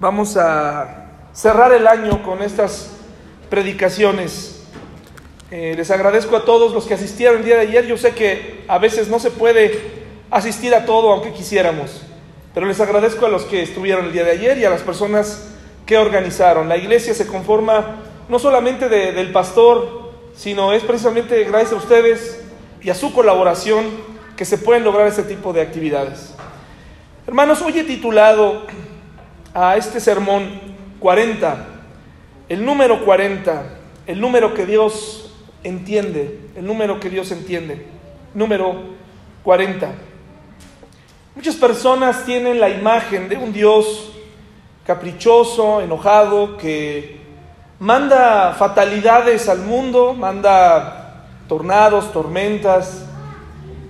Vamos a cerrar el año con estas predicaciones. Eh, les agradezco a todos los que asistieron el día de ayer. Yo sé que a veces no se puede asistir a todo aunque quisiéramos, pero les agradezco a los que estuvieron el día de ayer y a las personas que organizaron. La iglesia se conforma no solamente del pastor, sino es precisamente gracias a ustedes y a su colaboración que se pueden lograr este tipo de actividades. Hermanos, hoy he titulado a este sermón 40, el número 40, el número que Dios entiende, el número que Dios entiende, número 40. Muchas personas tienen la imagen de un Dios caprichoso, enojado, que manda fatalidades al mundo, manda tornados, tormentas,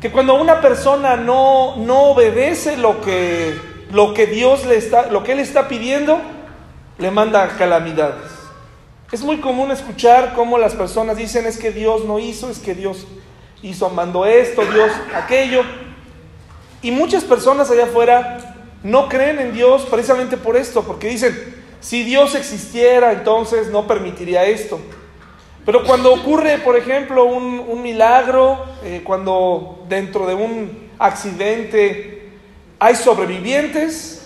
que cuando una persona no, no obedece lo que, lo que Dios le está, lo que Él está pidiendo, le manda calamidades. Es muy común escuchar cómo las personas dicen es que Dios no hizo, es que Dios hizo, mandó esto, Dios aquello. Y muchas personas allá afuera no creen en Dios precisamente por esto, porque dicen, si Dios existiera, entonces no permitiría esto. Pero cuando ocurre, por ejemplo, un, milagro, eh, cuando dentro de un accidente hay sobrevivientes,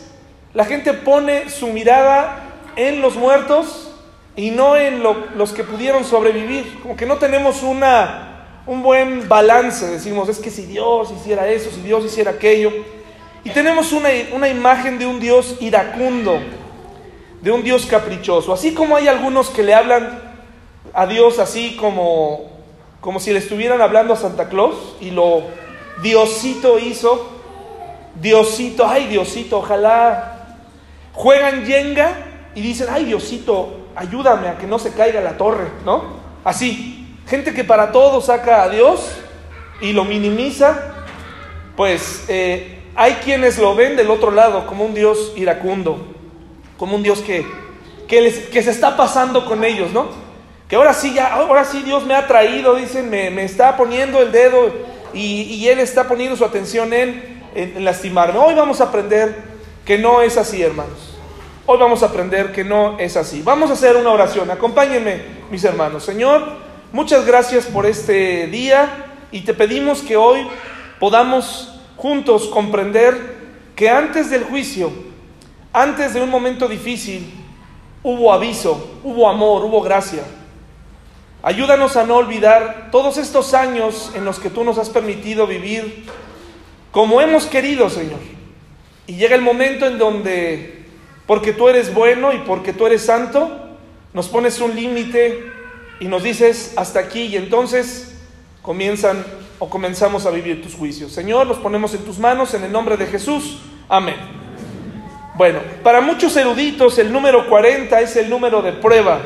la gente pone su mirada en los muertos y no en los que pudieron sobrevivir. Como que no tenemos una, un buen balance. Decimos, es que si Dios hiciera eso, si Dios hiciera aquello. Y tenemos una, una imagen de un Dios iracundo, de un Dios caprichoso. Así como hay algunos que le hablan a Dios así como, como si le estuvieran hablando a Santa Claus y lo Diosito hizo. Diosito, ay Diosito, ojalá juegan yenga y dicen, ay Diosito, ayúdame a que no se caiga la torre, ¿no? Así, gente que para todo saca a Dios y lo minimiza, pues eh, hay quienes lo ven del otro lado como un Dios iracundo, como un Dios que, que, les, que se está pasando con ellos, ¿no? Que ahora sí, ya, ahora sí Dios me ha traído, dicen, me, está poniendo el dedo y, Él está poniendo su atención en, en, lastimarme. Hoy vamos a aprender que no es así, hermanos. Hoy vamos a aprender que no es así. Vamos a hacer una oración. Acompáñenme, mis hermanos. Señor, muchas gracias por este día y te pedimos que hoy podamos juntos comprender que antes del juicio, antes de un momento difícil, hubo aviso, hubo amor, hubo gracia. Ayúdanos a no olvidar todos estos años en los que tú nos has permitido vivir como hemos querido, Señor. Y llega el momento en donde, porque tú eres bueno y porque tú eres santo, nos pones un límite y nos dices hasta aquí y entonces comienzan o comenzamos a vivir tus juicios. Señor, los ponemos en tus manos en el nombre de Jesús. Amén. Bueno, para muchos eruditos el número 40 es el número de prueba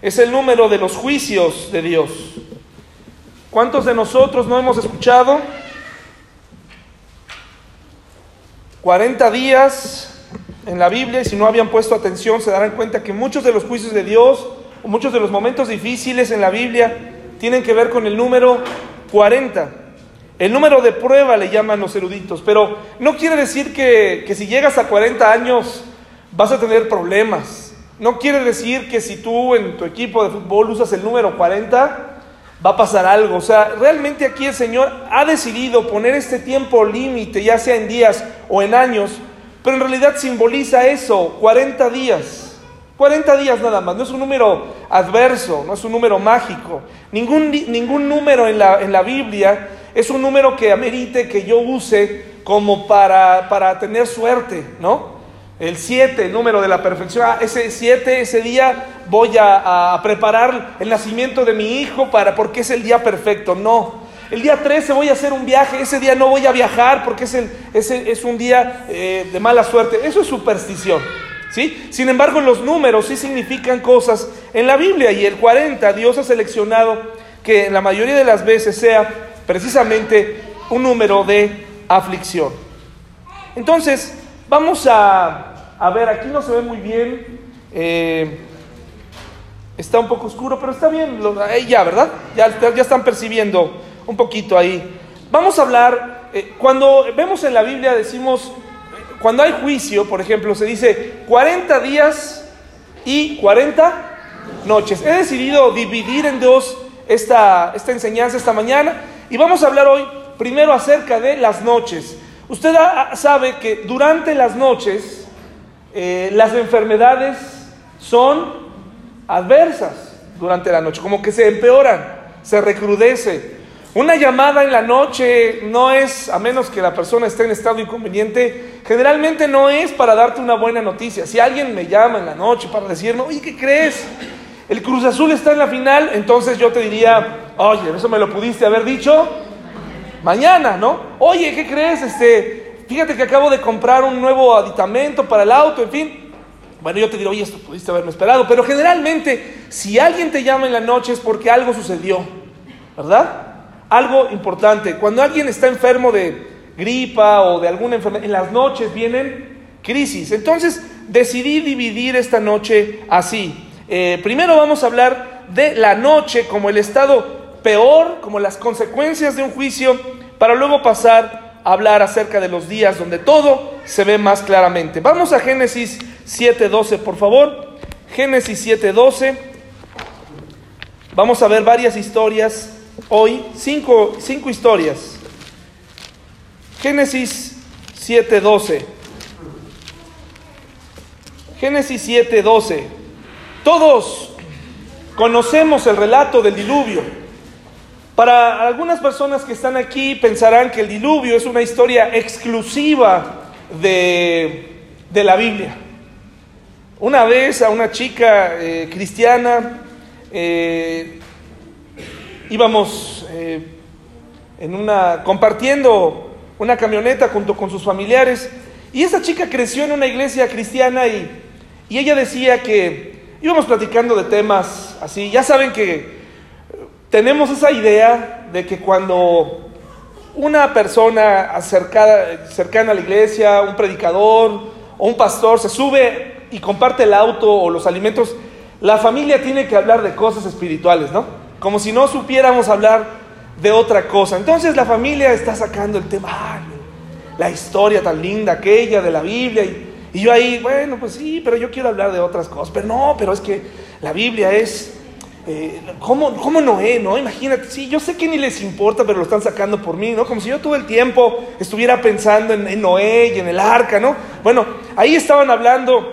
es el número de los juicios de Dios. ¿Cuántos de nosotros no hemos escuchado? 40 días en la Biblia y si no habían puesto atención se darán cuenta que muchos de los juicios de Dios o muchos de los momentos difíciles en la Biblia tienen que ver con el número 40. El número de prueba le llaman los eruditos, pero no quiere decir que, que si llegas a 40 años vas a tener problemas. No quiere decir que si tú en tu equipo de fútbol usas el número 40, va a pasar algo. O sea, realmente aquí el Señor ha decidido poner este tiempo límite, ya sea en días o en años, pero en realidad simboliza eso, 40 días. 40 días nada más, no es un número adverso, no es un número mágico. Ningún, ningún número en la, en la Biblia es un número que amerite que yo use como para, para tener suerte, ¿no? El 7, el número de la perfección. Ah, ese 7, ese día voy a, preparar el nacimiento de mi hijo para porque es el día perfecto. No. El día 13 voy a hacer un viaje. Ese día no voy a viajar porque es, el, es un día eh, de mala suerte. Eso es superstición. ¿sí? Sin embargo, los números sí significan cosas en la Biblia. Y el 40, Dios ha seleccionado que la mayoría de las veces sea precisamente un número de aflicción. Entonces, vamos a a ver, aquí no se ve muy bien. Eh, está un poco oscuro, pero está bien. ya, ¿verdad? Ya, están percibiendo un poquito ahí. Vamos a hablar, eh, cuando vemos en la Biblia decimos, cuando hay juicio, por ejemplo, se dice 40 días y 40 noches. He decidido dividir en dos esta, esta enseñanza esta mañana y vamos a hablar hoy primero acerca de las noches. Usted sabe que durante las noches eh, las enfermedades son adversas durante la noche, como que se empeoran, se recrudece. Una llamada en la noche no es, a menos que la persona esté en estado inconveniente, generalmente no es para darte una buena noticia. Si alguien me llama en la noche para decirme, oye, ¿qué crees? El Cruz Azul está en la final, entonces yo te diría, oye, eso me lo pudiste haber dicho mañana, ¿no? Oye, ¿qué crees? Este, fíjate que acabo de comprar un nuevo aditamento para el auto, en fin. Bueno, yo te digo, oye, esto pudiste haberme esperado, pero generalmente, si alguien te llama en la noche es porque algo sucedió, ¿verdad? Algo importante. Cuando alguien está enfermo de gripa o de alguna enfermedad, en las noches vienen crisis. Entonces, decidí dividir esta noche así. Eh, primero vamos a hablar de la noche como el estado peor, como las consecuencias de un juicio, para luego pasar hablar acerca de los días donde todo se ve más claramente. Vamos a Génesis 7.12, por favor. Génesis 7.12. Vamos a ver varias historias hoy, cinco, cinco historias. Génesis 7.12. Génesis 7.12. Todos conocemos el relato del diluvio. Para algunas personas que están aquí pensarán que el diluvio es una historia exclusiva de, la Biblia. Una vez a una chica eh, cristiana eh, íbamos eh, en una compartiendo una camioneta junto con sus familiares y esa chica creció en una iglesia cristiana y, y ella decía que íbamos platicando de temas así. Ya saben que tenemos esa idea de que cuando una persona cercana a la iglesia, un predicador o un pastor se sube y comparte el auto o los alimentos, la familia tiene que hablar de cosas espirituales, ¿no? Como si no supiéramos hablar de otra cosa. Entonces la familia está sacando el tema, la historia tan linda aquella de la Biblia y y yo ahí, bueno, pues sí, pero yo quiero hablar de otras cosas. Pero no, pero es que la Biblia es... Eh, ¿cómo, ¿Cómo Noé, no? Imagínate, sí, yo sé que ni les importa, pero lo están sacando por mí, ¿no? Como si yo todo el tiempo estuviera pensando en, en Noé y en el arca, ¿no? Bueno, ahí estaban hablando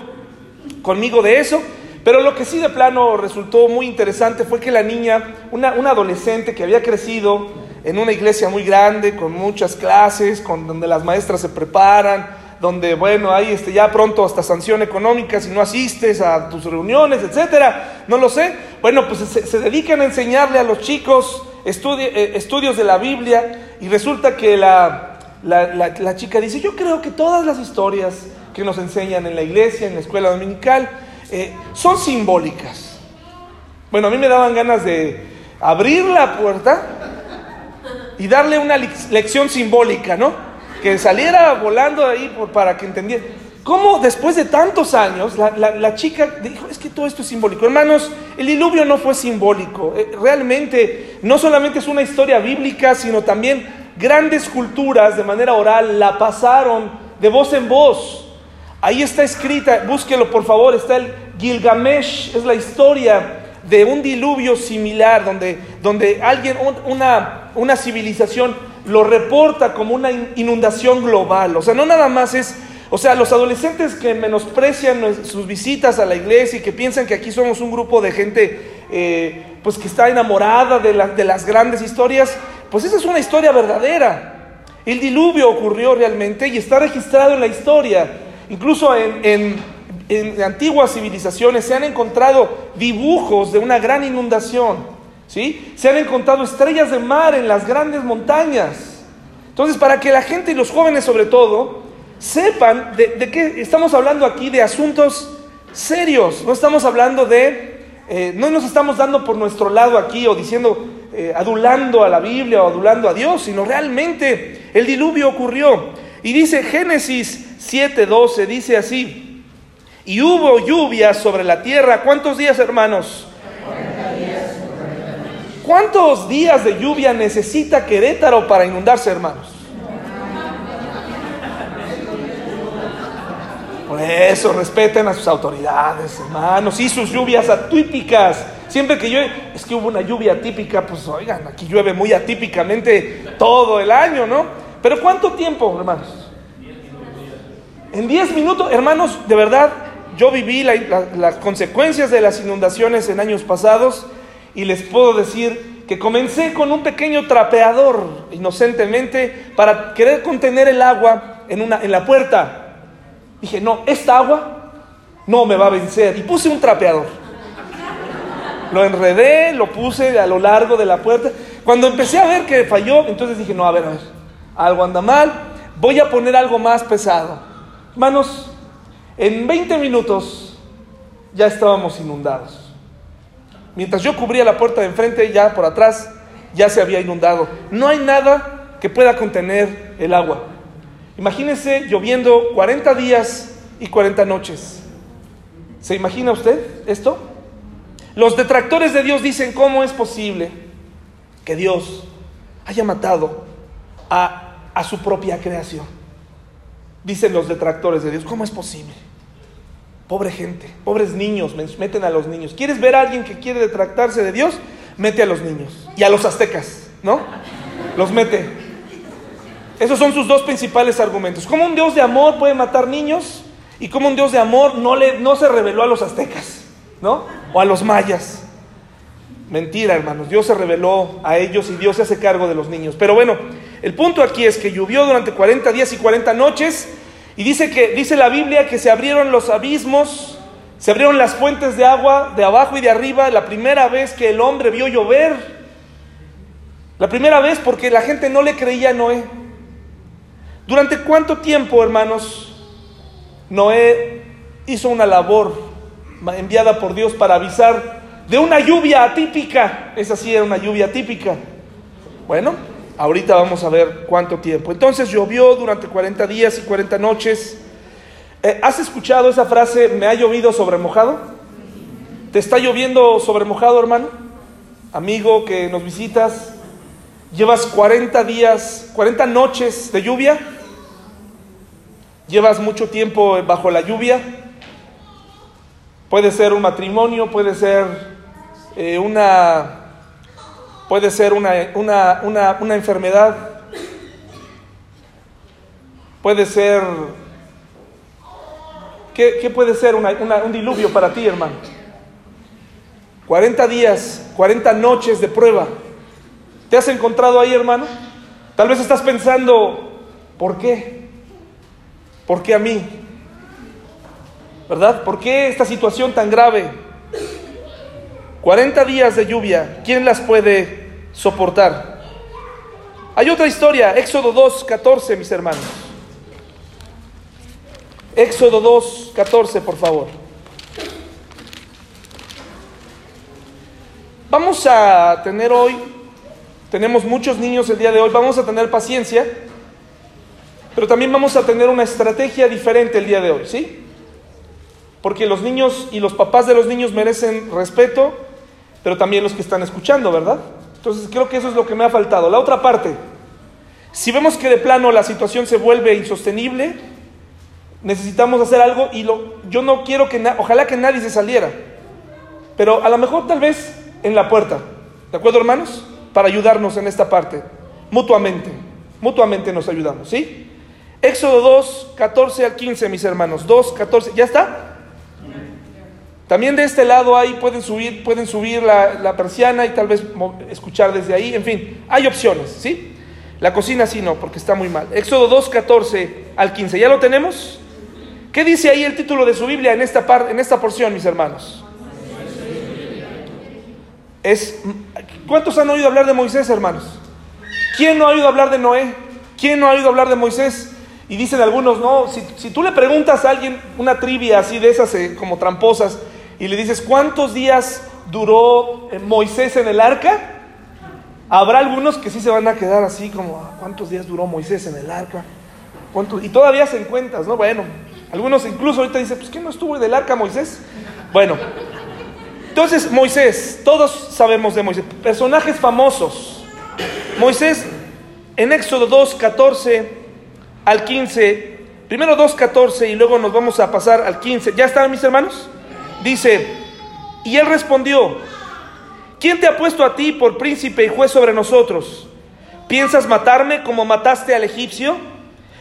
conmigo de eso, pero lo que sí de plano resultó muy interesante fue que la niña, una, una adolescente que había crecido en una iglesia muy grande, con muchas clases, con, donde las maestras se preparan, donde, bueno, hay este, ya pronto hasta sanción económica si no asistes a tus reuniones, etcétera, no lo sé. Bueno, pues se, dedican a enseñarle a los chicos eh, estudios de la Biblia y resulta que la, la, chica dice, yo creo que todas las historias que nos enseñan en la iglesia, en la escuela dominical, eh, son simbólicas. Bueno, a mí me daban ganas de abrir la puerta y darle una lección simbólica, ¿no? Que saliera volando ahí para que entendiera. ¿Cómo después de tantos años la, chica dijo, es que todo esto es simbólico? Hermanos, el diluvio no fue simbólico. Eh, realmente no solamente es una historia bíblica, sino también grandes culturas de manera oral la pasaron de voz en voz. Ahí está escrita, búsquelo por favor, está el Gilgamesh, es la historia de un diluvio similar, donde, donde alguien, una, una civilización lo reporta como una inundación global. O sea, no nada más es, o sea, los adolescentes que menosprecian sus visitas a la iglesia y que piensan que aquí somos un grupo de gente eh, pues que está enamorada de, de las grandes historias, pues esa es una historia verdadera. El diluvio ocurrió realmente y está registrado en la historia. Incluso en, en antiguas civilizaciones se han encontrado dibujos de una gran inundación. ¿Sí? Se han encontrado estrellas de mar en las grandes montañas. Entonces, para que la gente y los jóvenes sobre todo sepan de, qué estamos hablando aquí, de asuntos serios, no estamos hablando de, eh, no nos estamos dando por nuestro lado aquí o diciendo, eh, adulando a la Biblia o adulando a Dios, sino realmente el diluvio ocurrió. Y dice Génesis 7:12, dice así, y hubo lluvia sobre la tierra, ¿cuántos días hermanos? ¿Cuántos días de lluvia necesita Querétaro para inundarse, hermanos? Por eso, respeten a sus autoridades, hermanos, y sus lluvias atípicas. Siempre que llueve, es que hubo una lluvia atípica, pues oigan, aquí llueve muy atípicamente todo el año, ¿no? Pero ¿cuánto tiempo, hermanos? En 10 minutos, hermanos, de verdad, yo viví las consecuencias de las inundaciones en años pasados y les puedo decir que comencé con un pequeño trapeador, inocentemente, para querer contener el agua en, una, en la puerta. Dije, no, esta agua no me va a vencer. Y puse un trapeador. Lo enredé, lo puse a lo largo de la puerta. Cuando empecé a ver que falló, entonces dije, no, a ver, a ver, algo anda mal, voy a poner algo más pesado. Hermanos, en 20 minutos ya estábamos inundados. Mientras yo cubría la puerta de enfrente, ya por atrás ya se había inundado. No hay nada que pueda contener el agua. Imagínense lloviendo 40 días y 40 noches. ¿Se imagina usted esto? Los detractores de Dios dicen, ¿cómo es posible que Dios haya matado a, a su propia creación? Dicen los detractores de Dios, ¿cómo es posible? Pobre gente, pobres niños, meten a los niños. ¿Quieres ver a alguien que quiere detractarse de Dios? Mete a los niños y a los aztecas, ¿no? Los mete. Esos son sus dos principales argumentos. ¿Cómo un Dios de amor puede matar niños? Y cómo un Dios de amor no, le, no se reveló a los aztecas, ¿no? O a los mayas. Mentira, hermanos. Dios se reveló a ellos y Dios se hace cargo de los niños. Pero bueno, el punto aquí es que llovió durante 40 días y 40 noches y dice que dice la Biblia que se abrieron los abismos, se abrieron las fuentes de agua de abajo y de arriba la primera vez que el hombre vio llover. La primera vez porque la gente no le creía a Noé. ¿Durante cuánto tiempo, hermanos, Noé hizo una labor enviada por Dios para avisar de una lluvia atípica? Esa sí era una lluvia atípica. Bueno, Ahorita vamos a ver cuánto tiempo. Entonces llovió durante 40 días y 40 noches. Eh, ¿Has escuchado esa frase, me ha llovido sobre mojado? ¿Te está lloviendo sobre mojado, hermano? Amigo que nos visitas, llevas 40 días, 40 noches de lluvia. Llevas mucho tiempo bajo la lluvia. Puede ser un matrimonio, puede ser eh, una puede ser una, enfermedad, puede ser... ¿Qué, puede ser un diluvio para ti, hermano? 40 días, 40 noches de prueba. ¿Te has encontrado ahí, hermano? Tal vez estás pensando, ¿por qué? ¿Por qué a mí? ¿Verdad? ¿Por qué esta situación tan grave? 40 días de lluvia, ¿quién las puede soportar? Hay otra historia, Éxodo 2, 14, mis hermanos. Éxodo 2, 14, por favor. Vamos a tener hoy, tenemos muchos niños el día de hoy, vamos a tener paciencia, pero también vamos a tener una estrategia diferente el día de hoy, ¿sí? Porque los niños y los papás de los niños merecen respeto, pero también los que están escuchando, ¿verdad? Entonces creo que eso es lo que me ha faltado. La otra parte, si vemos que de plano la situación se vuelve insostenible, necesitamos hacer algo y lo, yo no quiero que, ojalá que nadie se saliera, pero a lo mejor tal vez en la puerta, ¿de acuerdo hermanos? Para ayudarnos en esta parte, mutuamente, mutuamente nos ayudamos, ¿sí? Éxodo 2, 14 al 15, mis hermanos, 2, 14, ¿ya está? También de este lado ahí pueden subir, pueden subir la, persiana y tal vez escuchar desde ahí. En fin, hay opciones, ¿sí? La cocina sí no, porque está muy mal. Éxodo 2, 14 al 15. ¿Ya lo tenemos? ¿Qué dice ahí el título de su Biblia en esta, parte, en esta porción, mis hermanos? Es, ¿Cuántos han oído hablar de Moisés, hermanos? ¿Quién no ha oído hablar de Noé? ¿Quién no ha oído hablar de Moisés? Y dicen algunos, no, si, si tú le preguntas a alguien una trivia así de esas eh, como tramposas, y le dices, ¿cuántos días duró eh, Moisés en el arca? Habrá algunos que sí se van a quedar así como, ah, ¿cuántos días duró Moisés en el arca? Y todavía se encuentras, ¿no? Bueno, algunos incluso ahorita dicen, pues ¿qué no estuvo en el arca Moisés? Bueno, entonces Moisés, todos sabemos de Moisés, personajes famosos. Moisés en Éxodo 2, 14 al 15 primero 2.14 y luego nos vamos a pasar al 15. ¿Ya están mis hermanos? Dice, y él respondió, ¿quién te ha puesto a ti por príncipe y juez sobre nosotros? ¿Piensas matarme como mataste al egipcio?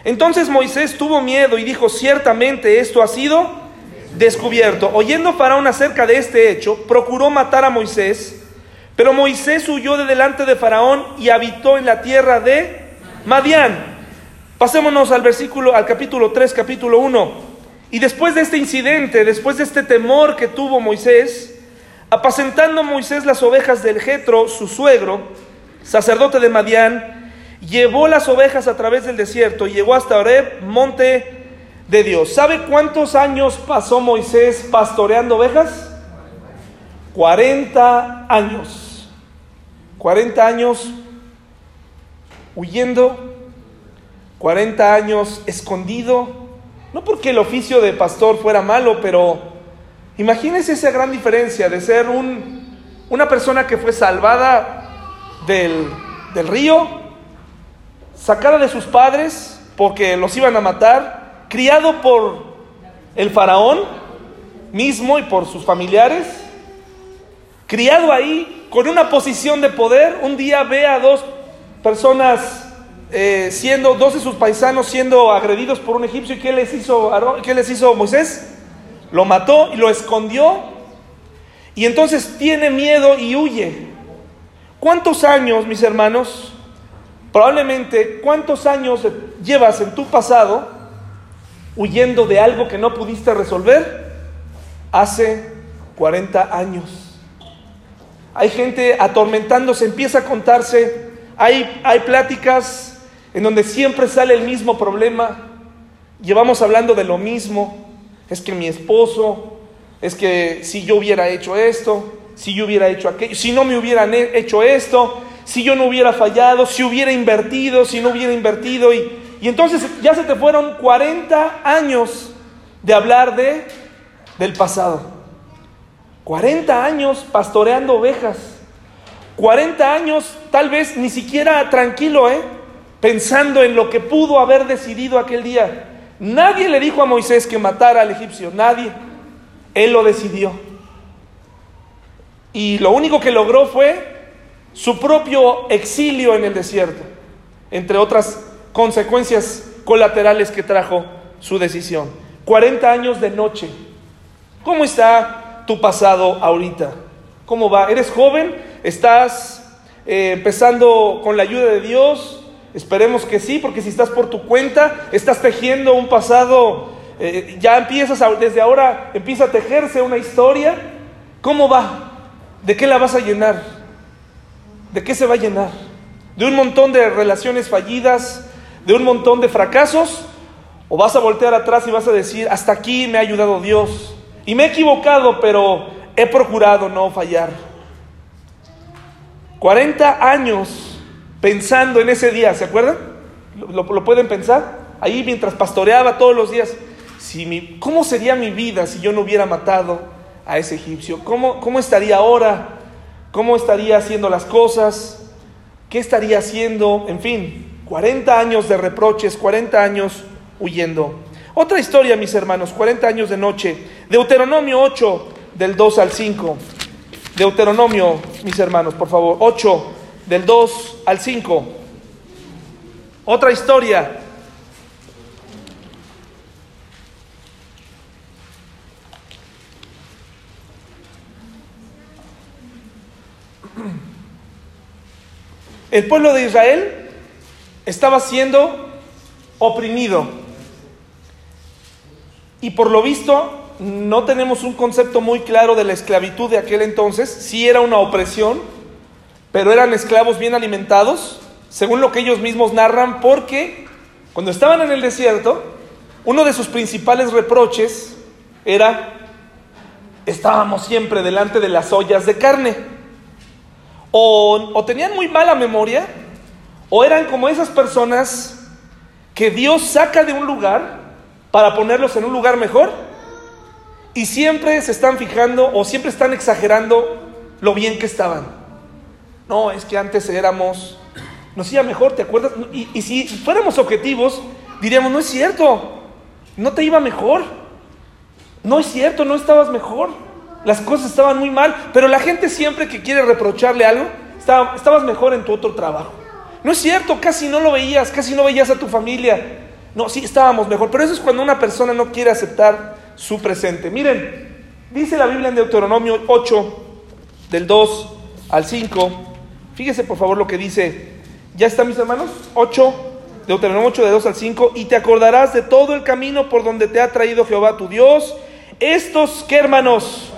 Entonces Moisés tuvo miedo y dijo, ciertamente esto ha sido descubierto. Oyendo Faraón acerca de este hecho, procuró matar a Moisés, pero Moisés huyó de delante de Faraón y habitó en la tierra de Madián. Pasémonos al versículo, al capítulo 3, capítulo 1. Y después de este incidente, después de este temor que tuvo Moisés, apacentando Moisés las ovejas del Jetro, su suegro, sacerdote de Madián, llevó las ovejas a través del desierto y llegó hasta Oreb, monte de Dios. ¿Sabe cuántos años pasó Moisés pastoreando ovejas? 40 años. 40 años huyendo, 40 años escondido, no porque el oficio de pastor fuera malo, pero imagínese esa gran diferencia de ser un, una persona que fue salvada del, río, sacada de sus padres porque los iban a matar, criado por el faraón mismo y por sus familiares, criado ahí con una posición de poder, un día ve a dos personas eh, siendo, dos de sus paisanos siendo agredidos por un egipcio, ¿y qué les hizo, qué les hizo Moisés? Lo mató y lo escondió, y entonces tiene miedo y huye. ¿Cuántos años, mis hermanos, probablemente cuántos años llevas en tu pasado huyendo de algo que no pudiste resolver hace 40 años? Hay gente atormentándose, empieza a contarse, hay, hay pláticas en donde siempre sale el mismo problema, llevamos hablando de lo mismo, es que mi esposo, es que si yo hubiera hecho esto, si yo hubiera hecho aquello, si no me hubieran hecho esto, si yo no hubiera fallado, si hubiera invertido, si no hubiera invertido. Y, y entonces ya se te fueron 40 años de hablar de, del pasado. 40 años pastoreando ovejas. 40 años tal vez ni siquiera tranquilo, ¿eh? Pensando en lo que pudo haber decidido aquel día. Nadie le dijo a Moisés que matara al egipcio, nadie. Él lo decidió. Y lo único que logró fue su propio exilio en el desierto, entre otras consecuencias colaterales que trajo su decisión. 40 años de noche. ¿Cómo está tu pasado ahorita? ¿Cómo va? ¿Eres joven? ¿Estás eh, empezando con la ayuda de Dios? Esperemos que sí, porque si estás por tu cuenta, estás tejiendo un pasado, eh, ya empiezas desde ahora, empieza a tejerse una historia. ¿Cómo va? ¿De qué la vas a llenar? ¿De qué se va a llenar? ¿De un montón de relaciones fallidas? ¿De un montón de fracasos? ¿O vas a voltear atrás y vas a decir, hasta aquí me ha ayudado Dios? Y me he equivocado, pero he procurado no fallar. 40 años pensando en ese día, ¿se acuerdan? ¿Lo, pueden pensar? Ahí mientras pastoreaba todos los días, ¿cómo sería mi vida si yo no hubiera matado a ese egipcio? ¿Cómo, ¿Cómo estaría ahora? ¿Cómo estaría haciendo las cosas? ¿Qué estaría haciendo? En fin, 40 años de reproches, 40 años huyendo. Otra historia, mis hermanos, 40 años de noche. Deuteronomio 8, del 2 al 5. Deuteronomio, mis hermanos, por favor, 8, del 2 al 5. Otra historia El pueblo de Israel estaba siendo oprimido. Y por lo visto, no tenemos un concepto muy claro de la esclavitud de aquel entonces. Sí era una opresión, pero eran esclavos bien alimentados, según lo que ellos mismos narran, porque cuando estaban en el desierto, uno de sus principales reproches era, estábamos siempre delante de las ollas de carne o, tenían muy mala memoria, o eran como esas personas que Dios saca de un lugar para ponerlos en un lugar mejor y siempre se están fijando o siempre están exagerando lo bien que estaban. No, es que antes éramos, nos iba mejor, ¿te acuerdas? Y, si fuéramos objetivos, diríamos, no es cierto, ¿No te iba mejor? No es cierto, no estabas mejor. Las cosas estaban muy mal, pero la gente siempre que quiere reprocharle algo, estabas mejor en tu otro trabajo. No es cierto, casi no lo veías, casi no veías a tu familia. No, sí, estábamos mejor, pero eso es cuando una persona no quiere aceptar su presente. Miren, dice la Biblia en Deuteronomio 8, del 2 al 5. Fíjese por favor lo que dice. ¿Ya está mis hermanos? 8, Deuteronomio 8, de 2 al 5. Y te acordarás de todo el camino por donde te ha traído Jehová tu Dios. Estos, ¿qué hermanos?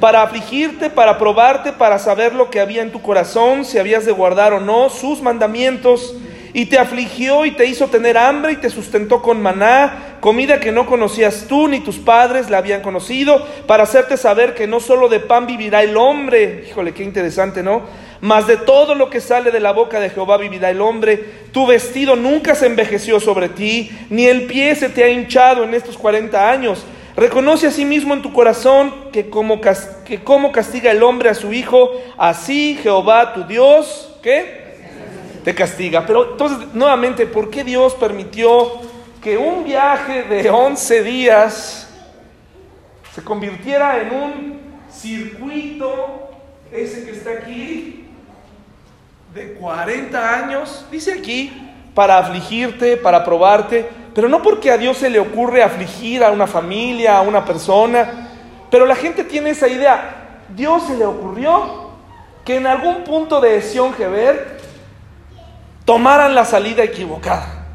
para afligirte, para probarte, para saber lo que había en tu corazón, si habías de guardar o no sus mandamientos. Y te afligió y te hizo tener hambre y te sustentó con maná, comida que no conocías tú ni tus padres la habían conocido, para hacerte saber que no solo de pan vivirá el hombre, híjole, qué interesante, ¿no? Mas de todo lo que sale de la boca de Jehová vivirá el hombre. Tu vestido nunca se envejeció sobre ti, ni el pie se te ha hinchado en estos cuarenta años. Reconoce a sí mismo en tu corazón que como, que como castiga el hombre a su hijo, así Jehová tu Dios. Te castiga. Pero entonces, nuevamente, ¿por qué Dios permitió que un viaje de 11 días se convirtiera en un circuito, ese que está aquí, de 40 años? Dice aquí, para afligirte, para probarte, pero no porque a Dios se le ocurre afligir a una familia, a una persona, pero la gente tiene esa idea. Dios se le ocurrió que en algún punto de Sion Geber tomaran la salida equivocada.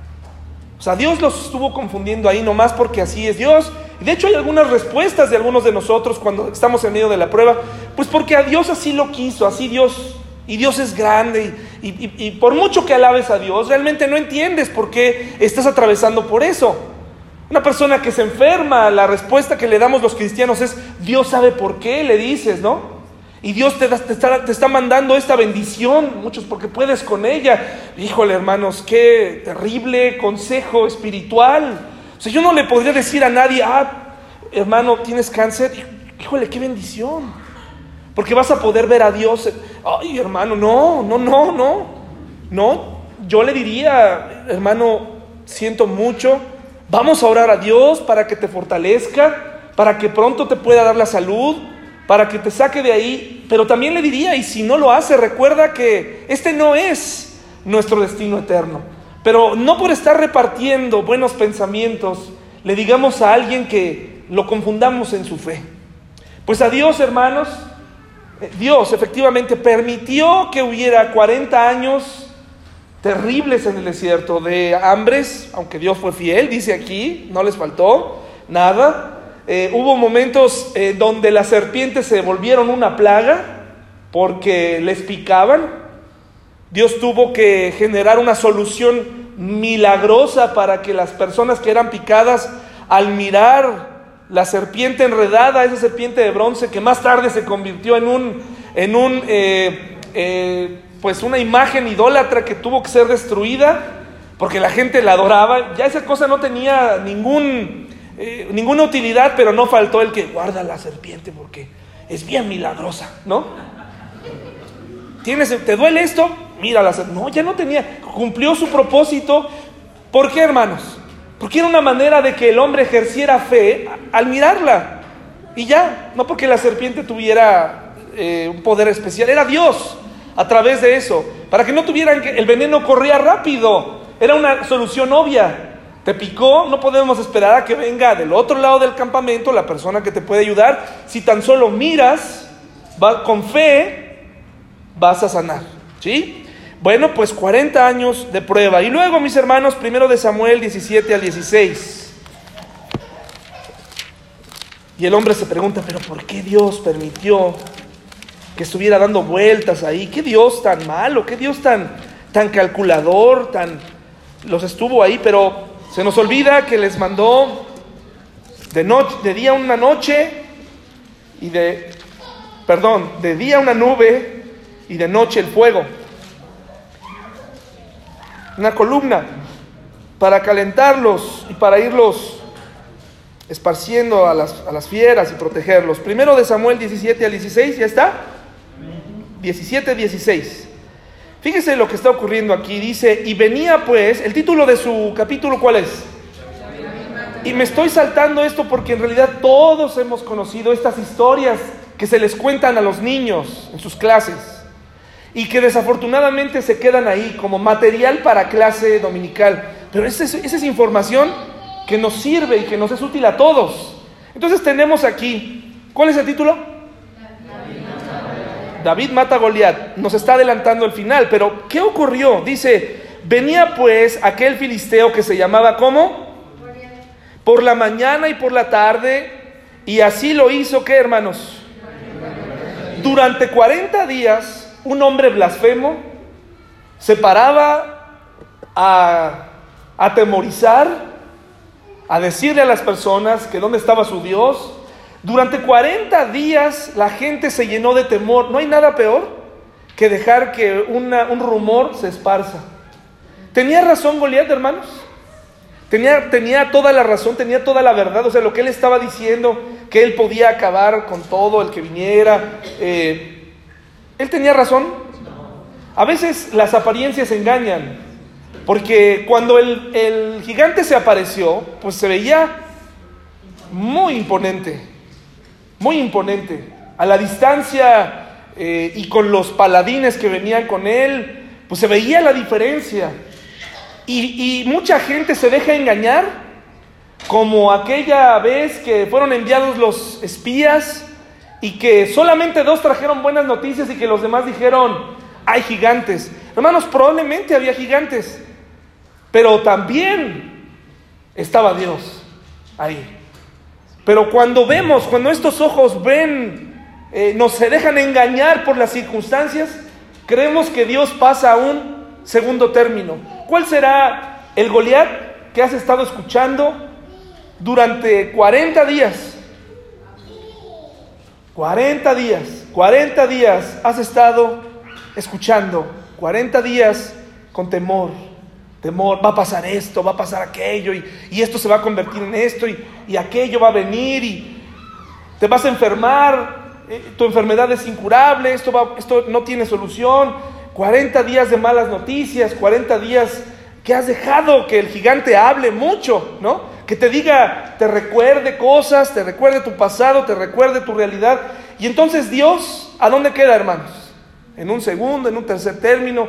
O sea, Dios los estuvo confundiendo ahí nomás porque así es Dios. De hecho hay algunas respuestas de algunos de nosotros cuando estamos en medio de la prueba, pues porque a Dios así lo quiso, así Dios y Dios es grande y, por mucho que alabes a Dios, realmente no entiendes por qué estás atravesando por eso. Una persona que se enferma, la respuesta que le damos los cristianos es, Dios sabe por qué, le dices, ¿no? Y Dios te, está, te está mandando esta bendición, muchos porque puedes con ella. Híjole, hermanos, qué terrible consejo espiritual. O sea, yo no le podría decir a nadie, ah, hermano, tienes cáncer. Híjole, qué bendición. Porque vas a poder ver a Dios. Ay, hermano, no, no, no, no. No, yo le diría, hermano, siento mucho. Vamos a orar a Dios para que te fortalezca, para que pronto te pueda dar la salud, para que te saque de ahí. Pero también le diría, y si no lo hace, recuerda que este no es nuestro destino eterno. Pero no por estar repartiendo buenos pensamientos, le digamos a alguien que lo confundamos en su fe. Pues a Dios, hermanos, Dios efectivamente permitió que hubiera 40 años terribles en el desierto de hambres, aunque Dios fue fiel, dice aquí, no les faltó nada. Eh, hubo momentos eh, donde las serpientes se volvieron una plaga porque les picaban. Dios tuvo que generar una solución milagrosa para que las personas que eran picadas al mirar la serpiente enredada, esa serpiente de bronce que más tarde se convirtió en un, en un eh, eh, pues una imagen idólatra que tuvo que ser destruida porque la gente la adoraba. Ya esa cosa no tenía ningún, eh, ninguna utilidad, pero no faltó el que guarda la serpiente porque es bien milagrosa, ¿no? ¿Tienes, ¿Te duele esto? Mira, la, no, ya no tenía, cumplió su propósito. ¿Por qué, hermanos? Porque era una manera de que el hombre ejerciera fe al mirarla. Y ya, no porque la serpiente tuviera eh, un poder especial, era Dios a través de eso. Para que no tuvieran que el veneno corría rápido. Era una solución obvia. Te picó, no podemos esperar a que venga del otro lado del campamento la persona que te puede ayudar. Si tan solo miras, con fe, vas a sanar. ¿Sí? Bueno, pues 40 años de prueba. Y luego, mis hermanos, primero de Samuel 17 al 16. Y el hombre se pregunta, pero ¿por qué Dios permitió que estuviera dando vueltas ahí? ¿Qué Dios tan malo? ¿Qué Dios tan, tan calculador? Tan... Los estuvo ahí, pero se nos olvida que les mandó de, noche, de día una noche y de, perdón, de día una nube y de noche el fuego una columna para calentarlos y para irlos esparciendo a las, a las, fieras y protegerlos. Primero de Samuel 17 al 16, ¿ya está? 17, 16. Fíjese lo que está ocurriendo aquí. Dice, y venía pues, el título de su capítulo, ¿cuál es? Y me estoy saltando esto porque en realidad todos hemos conocido estas historias que se les cuentan a los niños en sus clases y que desafortunadamente se quedan ahí como material para clase dominical. Pero esa es, información que nos sirve y que nos es útil a todos. Entonces tenemos aquí, ¿cuál es el título? David mata a Goliat. Nos está adelantando el final, pero ¿qué ocurrió? Dice, venía pues aquel filisteo que se llamaba ¿cómo? Por la mañana y por la tarde, y así lo hizo, ¿qué hermanos? Durante 40 días, un hombre blasfemo se paraba a atemorizar, a decirle a las personas que dónde estaba su Dios. Durante 40 días la gente se llenó de temor. No hay nada peor que dejar que un rumor se esparza. ¿Tenía razón Goliat, hermanos? Tenía, tenía toda la razón, tenía toda la verdad. O sea, lo que él estaba diciendo, que él podía acabar con todo el que viniera. Eh, ¿Él tenía razón? A veces las apariencias engañan. Porque cuando el, el gigante se apareció, pues se veía muy imponente. Muy imponente. A la distancia eh, y con los paladines que venían con él, pues se veía la diferencia. Y, mucha gente se deja engañar, como aquella vez que fueron enviados los espías y que solamente dos trajeron buenas noticias y que los demás dijeron, hay gigantes. Hermanos, probablemente había gigantes, pero también estaba Dios ahí. Pero cuando vemos, cuando estos ojos ven, eh, nos se dejan engañar por las circunstancias, creemos que Dios pasa a un segundo término. ¿Cuál será el Goliat que has estado escuchando durante 40 días? 40 días, 40 días has estado escuchando, 40 días con temor, temor, va a pasar esto, va a pasar aquello, y, esto se va a convertir en esto, y, aquello va a venir, y te vas a enfermar, eh, tu enfermedad es incurable, esto, va, esto no tiene solución, 40 días de malas noticias, 40 días que has dejado que el gigante hable mucho, ¿no? Que te diga, te recuerde cosas, te recuerde tu pasado, te recuerde tu realidad. Y entonces Dios, ¿a dónde queda, hermanos? En un segundo, en un tercer término.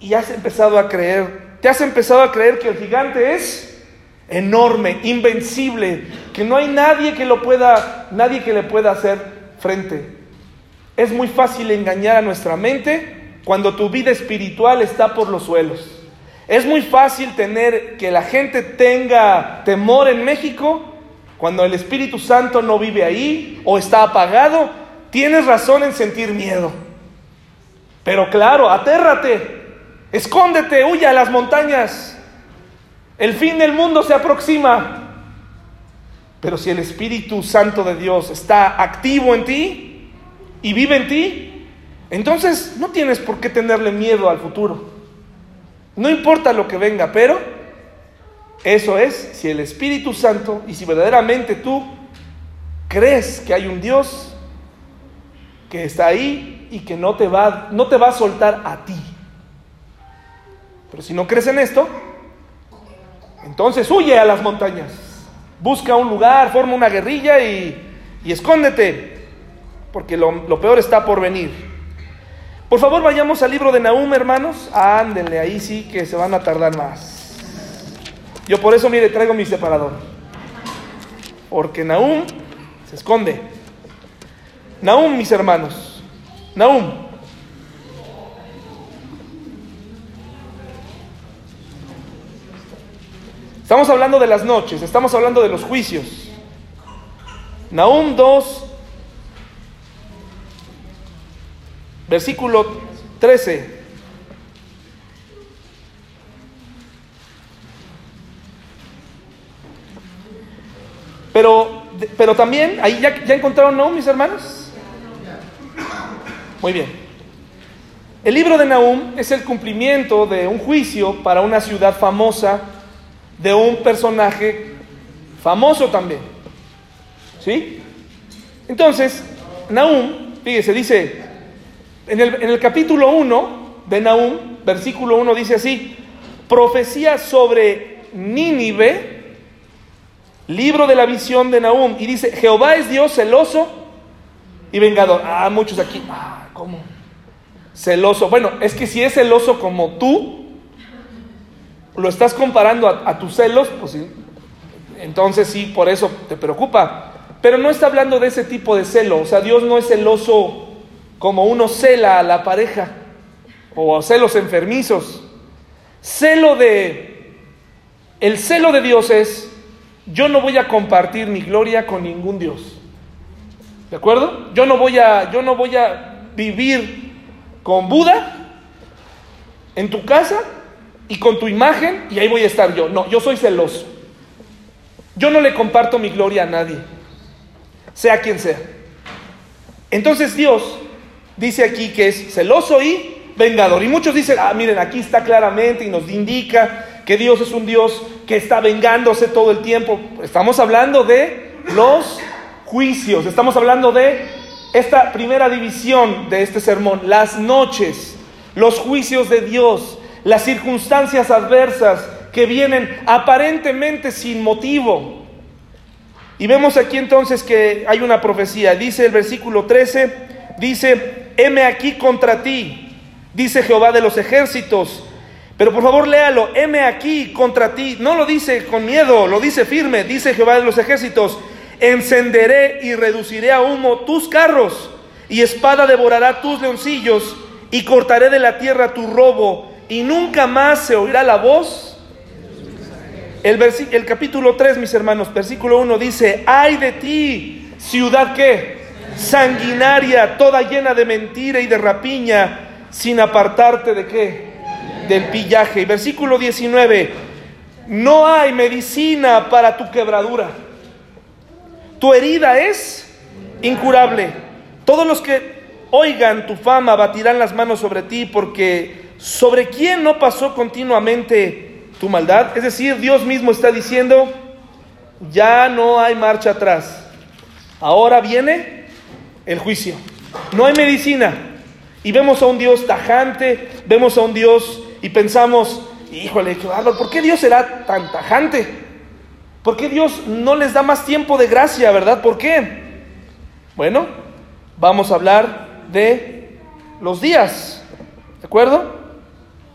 Y has empezado a creer, te has empezado a creer que el gigante es enorme, invencible, que no hay nadie que lo pueda, nadie que le pueda hacer frente. Es muy fácil engañar a nuestra mente cuando tu vida espiritual está por los suelos. Es muy fácil tener que la gente tenga temor en México cuando el Espíritu Santo no vive ahí o está apagado. Tienes razón en sentir miedo. Pero claro, atérrate, escóndete, huye a las montañas. El fin del mundo se aproxima. Pero si el Espíritu Santo de Dios está activo en ti y vive en ti, entonces no tienes por qué tenerle miedo al futuro. No importa lo que venga, pero eso es si el Espíritu Santo y si verdaderamente tú crees que hay un Dios que está ahí y que no te va, no te va a soltar a ti. Pero si no crees en esto, entonces huye a las montañas. Busca un lugar, forma una guerrilla y, escóndete, porque lo peor está por venir. Por favor, vayamos al libro de Nahum, hermanos. Ándenle, ahí sí que se van a tardar más. Yo por eso, mire, traigo mi separador. Porque Nahum se esconde. Nahum, mis hermanos. Nahum. Estamos hablando de las noches, estamos hablando de los juicios. Nahum 2, versículo 13. Pero, pero también, ahí ya, ya encontraron, ¿no, mis hermanos? Muy bien. El libro de Nahum es el cumplimiento de un juicio para una ciudad famosa, de un personaje famoso también. ¿Sí? Entonces, Nahum, fíjese, dice, en el, capítulo 1 de Nahum, versículo 1 dice así, profecía sobre Nínive Libro de la visión de Nahum. Y dice, Jehová es Dios celoso y vengador. Ah, muchos aquí. Ah, ¿cómo? Celoso. Bueno, es que si es celoso como tú, lo estás comparando a, tus celos, pues entonces sí, por eso te preocupa. Pero no está hablando de ese tipo de celo. O sea, Dios no es celoso como uno cela a la pareja o celos enfermizos. Celo de... El celo de Dios es, yo no voy a compartir mi gloria con ningún Dios. ¿De acuerdo? Yo no voy a, yo no voy a vivir con Buda en tu casa y con tu imagen y ahí voy a estar yo. No, yo soy celoso. Yo no le comparto mi gloria a nadie, sea quien sea. Entonces Dios dice aquí que es celoso y vengador. Y muchos dicen, ah, miren, aquí está claramente y nos indica que Dios es un Dios que está vengándose todo el tiempo. Estamos hablando de los juicios, estamos hablando de esta primera división de este sermón, las noches, los juicios de Dios, las circunstancias adversas que vienen aparentemente sin motivo. Y vemos aquí entonces que hay una profecía, dice el versículo 13, dice, heme aquí contra ti, dice Jehová de los ejércitos. Pero por favor léalo, heme aquí contra ti. No lo dice con miedo, lo dice firme, dice Jehová de los ejércitos. Encenderé y reduciré a humo tus carros, y espada devorará tus leoncillos, y cortaré de la tierra tu robo, y nunca más se oirá la voz. El, el capítulo 3, mis hermanos, versículo 1 dice, ay de ti, ciudad que sanguinaria, toda llena de mentira y de rapiña, sin apartarte de qué? Del pillaje. Versículo 19, no hay medicina para tu quebradura. Tu herida es incurable. Todos los que oigan tu fama batirán las manos sobre ti porque sobre quién no pasó continuamente tu maldad. Es decir, Dios mismo está diciendo, ya no hay marcha atrás. Ahora viene el juicio. No hay medicina. Y vemos a un Dios tajante, vemos a un Dios y pensamos, híjole, ¿por qué Dios será tan tajante? ¿Por qué Dios no les da más tiempo de gracia, verdad? ¿Por qué? Bueno, vamos a hablar de los días, ¿de acuerdo?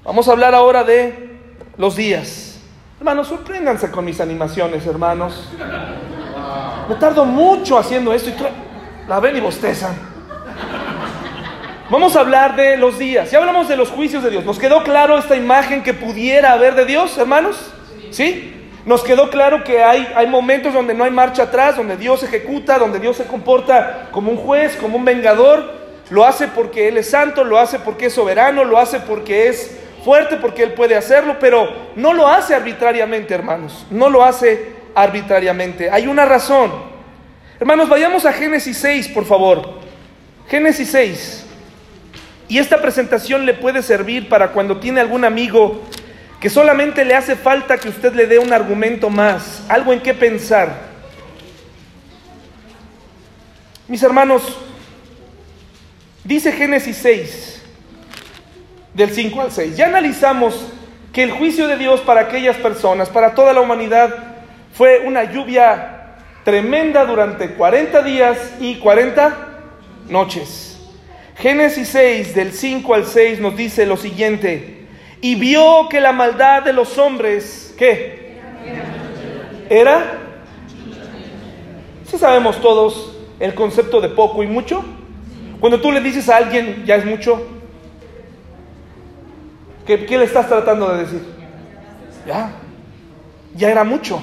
Vamos a hablar ahora de los días. Hermanos, sorpréndanse con mis animaciones, hermanos. Me tardo mucho haciendo esto y la ven y bostezan. Vamos a hablar de los días. Ya hablamos de los juicios de Dios. ¿Nos quedó claro esta imagen que pudiera haber de Dios, hermanos? ¿Sí? Nos quedó claro que hay, hay momentos donde no hay marcha atrás, donde Dios ejecuta, donde Dios se comporta como un juez, como un vengador. Lo hace porque Él es santo, lo hace porque es soberano, lo hace porque es fuerte, porque Él puede hacerlo, pero no lo hace arbitrariamente, hermanos. No lo hace arbitrariamente. Hay una razón. Hermanos, vayamos a Génesis 6, por favor. Génesis 6. Y esta presentación le puede servir para cuando tiene algún amigo que solamente le hace falta que usted le dé un argumento más, algo en qué pensar. Mis hermanos, dice Génesis 6, del 5 al 6, ya analizamos que el juicio de Dios para aquellas personas, para toda la humanidad, fue una lluvia tremenda durante 40 días y 40 noches. Génesis 6, del 5 al 6, nos dice lo siguiente. Y vio que la maldad de los hombres, ¿qué? Era. Si sabemos todos el concepto de poco y mucho. Cuando tú le dices a alguien, ya es mucho. ¿Qué, qué le estás tratando de decir? Ya. Ya era mucho.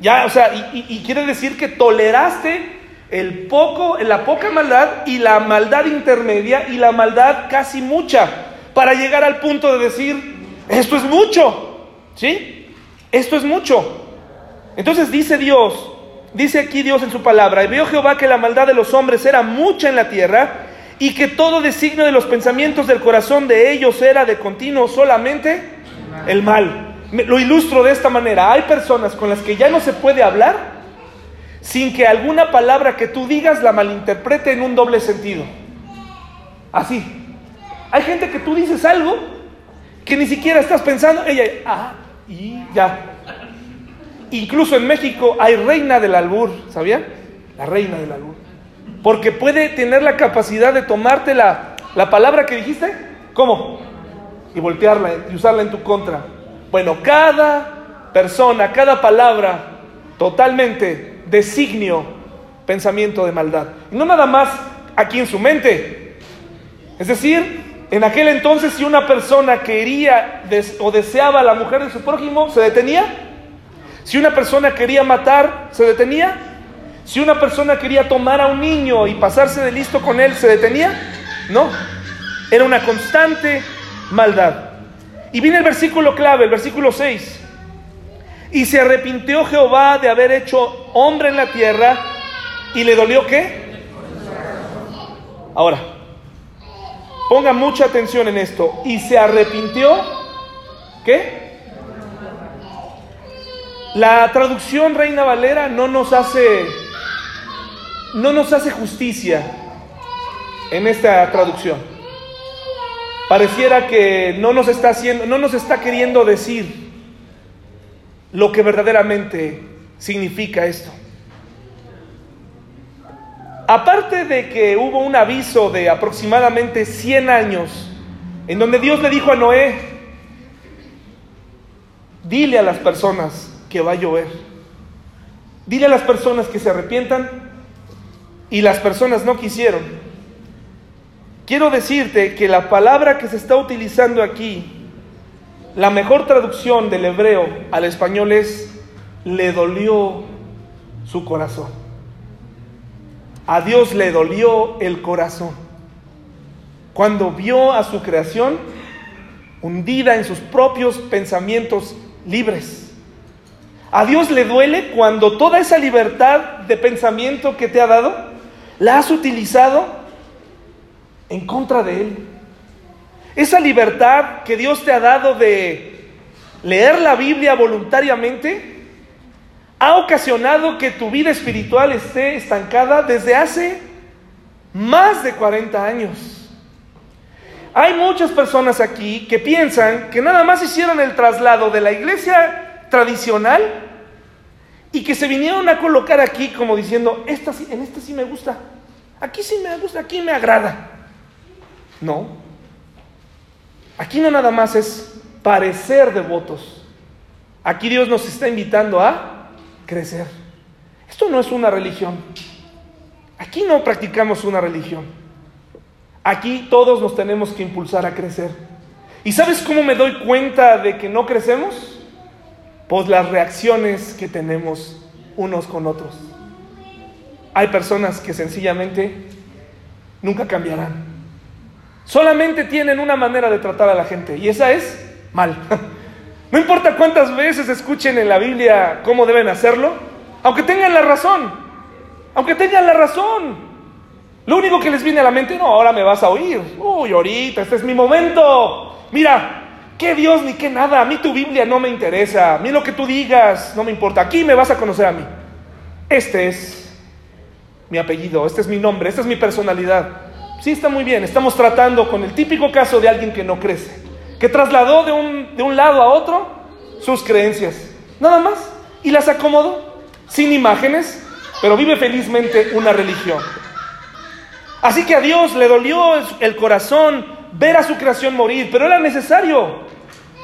Ya, o sea, y, quiere decir que toleraste el poco, la poca maldad y la maldad intermedia y la maldad casi mucha, para llegar al punto de decir, esto es mucho, ¿sí? Esto es mucho. Entonces dice Dios, dice aquí Dios en su palabra, y vio Jehová que la maldad de los hombres era mucha en la tierra y que todo designio de los pensamientos del corazón de ellos era de continuo solamente el mal. Lo ilustro de esta manera, hay personas con las que ya no se puede hablar sin que alguna palabra que tú digas la malinterprete en un doble sentido. Así. Hay gente que tú dices algo que ni siquiera estás pensando, ella, ah, y ya. Incluso en México hay reina del albur, ¿sabían? La reina del albur. Porque puede tener la capacidad de tomarte la, la palabra que dijiste, ¿cómo? Y voltearla y usarla en tu contra. Bueno, cada persona, cada palabra, totalmente designio, pensamiento de maldad. Y no nada más aquí en su mente. Es decir, en aquel entonces si una persona quería o deseaba a la mujer de su prójimo, se detenía. Si una persona quería matar, se detenía. Si una persona quería tomar a un niño y pasarse de listo con él, se detenía. No, era una constante maldad. Y viene el versículo clave, el versículo 6. Y se arrepintió Jehová de haber hecho hombre en la tierra y le dolió qué? Ahora, ponga mucha atención en esto. Y se arrepintió, ¿qué? La traducción Reina Valera no nos hace no nos hace justicia en esta traducción. Pareciera que no nos está haciendo, no nos está queriendo decir lo que verdaderamente significa esto. Aparte de que hubo un aviso de aproximadamente 100 años en donde Dios le dijo a Noé, dile a las personas que va a llover, dile a las personas que se arrepientan y las personas no quisieron. Quiero decirte que la palabra que se está utilizando aquí, la mejor traducción del hebreo al español es, le dolió su corazón. A Dios le dolió el corazón cuando vio a su creación hundida en sus propios pensamientos libres. A Dios le duele cuando toda esa libertad de pensamiento que te ha dado, la has utilizado en contra de Él. Esa libertad que Dios te ha dado de leer la Biblia voluntariamente, ha ocasionado que tu vida espiritual esté estancada desde hace más de 40 años. Hay muchas personas aquí que piensan que nada más hicieron el traslado de la iglesia tradicional y que se vinieron a colocar aquí como diciendo, esta en esta sí me gusta, aquí sí me gusta, aquí me agrada. No, aquí no nada más es parecer devotos. Aquí Dios nos está invitando a crecer. Esto no es una religión. Aquí no practicamos una religión. Aquí todos nos tenemos que impulsar a crecer. ¿Y sabes cómo me doy cuenta de que no crecemos? Pues las reacciones que tenemos unos con otros. Hay personas que sencillamente nunca cambiarán. Solamente tienen una manera de tratar a la gente y esa es mal. No importa cuántas veces escuchen en la Biblia cómo deben hacerlo, aunque tengan la razón, aunque tengan la razón. Lo único que les viene a la mente, no, ahora me vas a oír. Uy, ahorita, este es mi momento. Mira, qué Dios ni qué nada. A mí tu Biblia no me interesa. A mí lo que tú digas no me importa. Aquí me vas a conocer a mí. Este es mi apellido, este es mi nombre, esta es mi personalidad. Sí, está muy bien. Estamos tratando con el típico caso de alguien que no crece que trasladó de un, de un lado a otro sus creencias, nada más, y las acomodó sin imágenes, pero vive felizmente una religión. Así que a Dios le dolió el corazón ver a su creación morir, pero era necesario,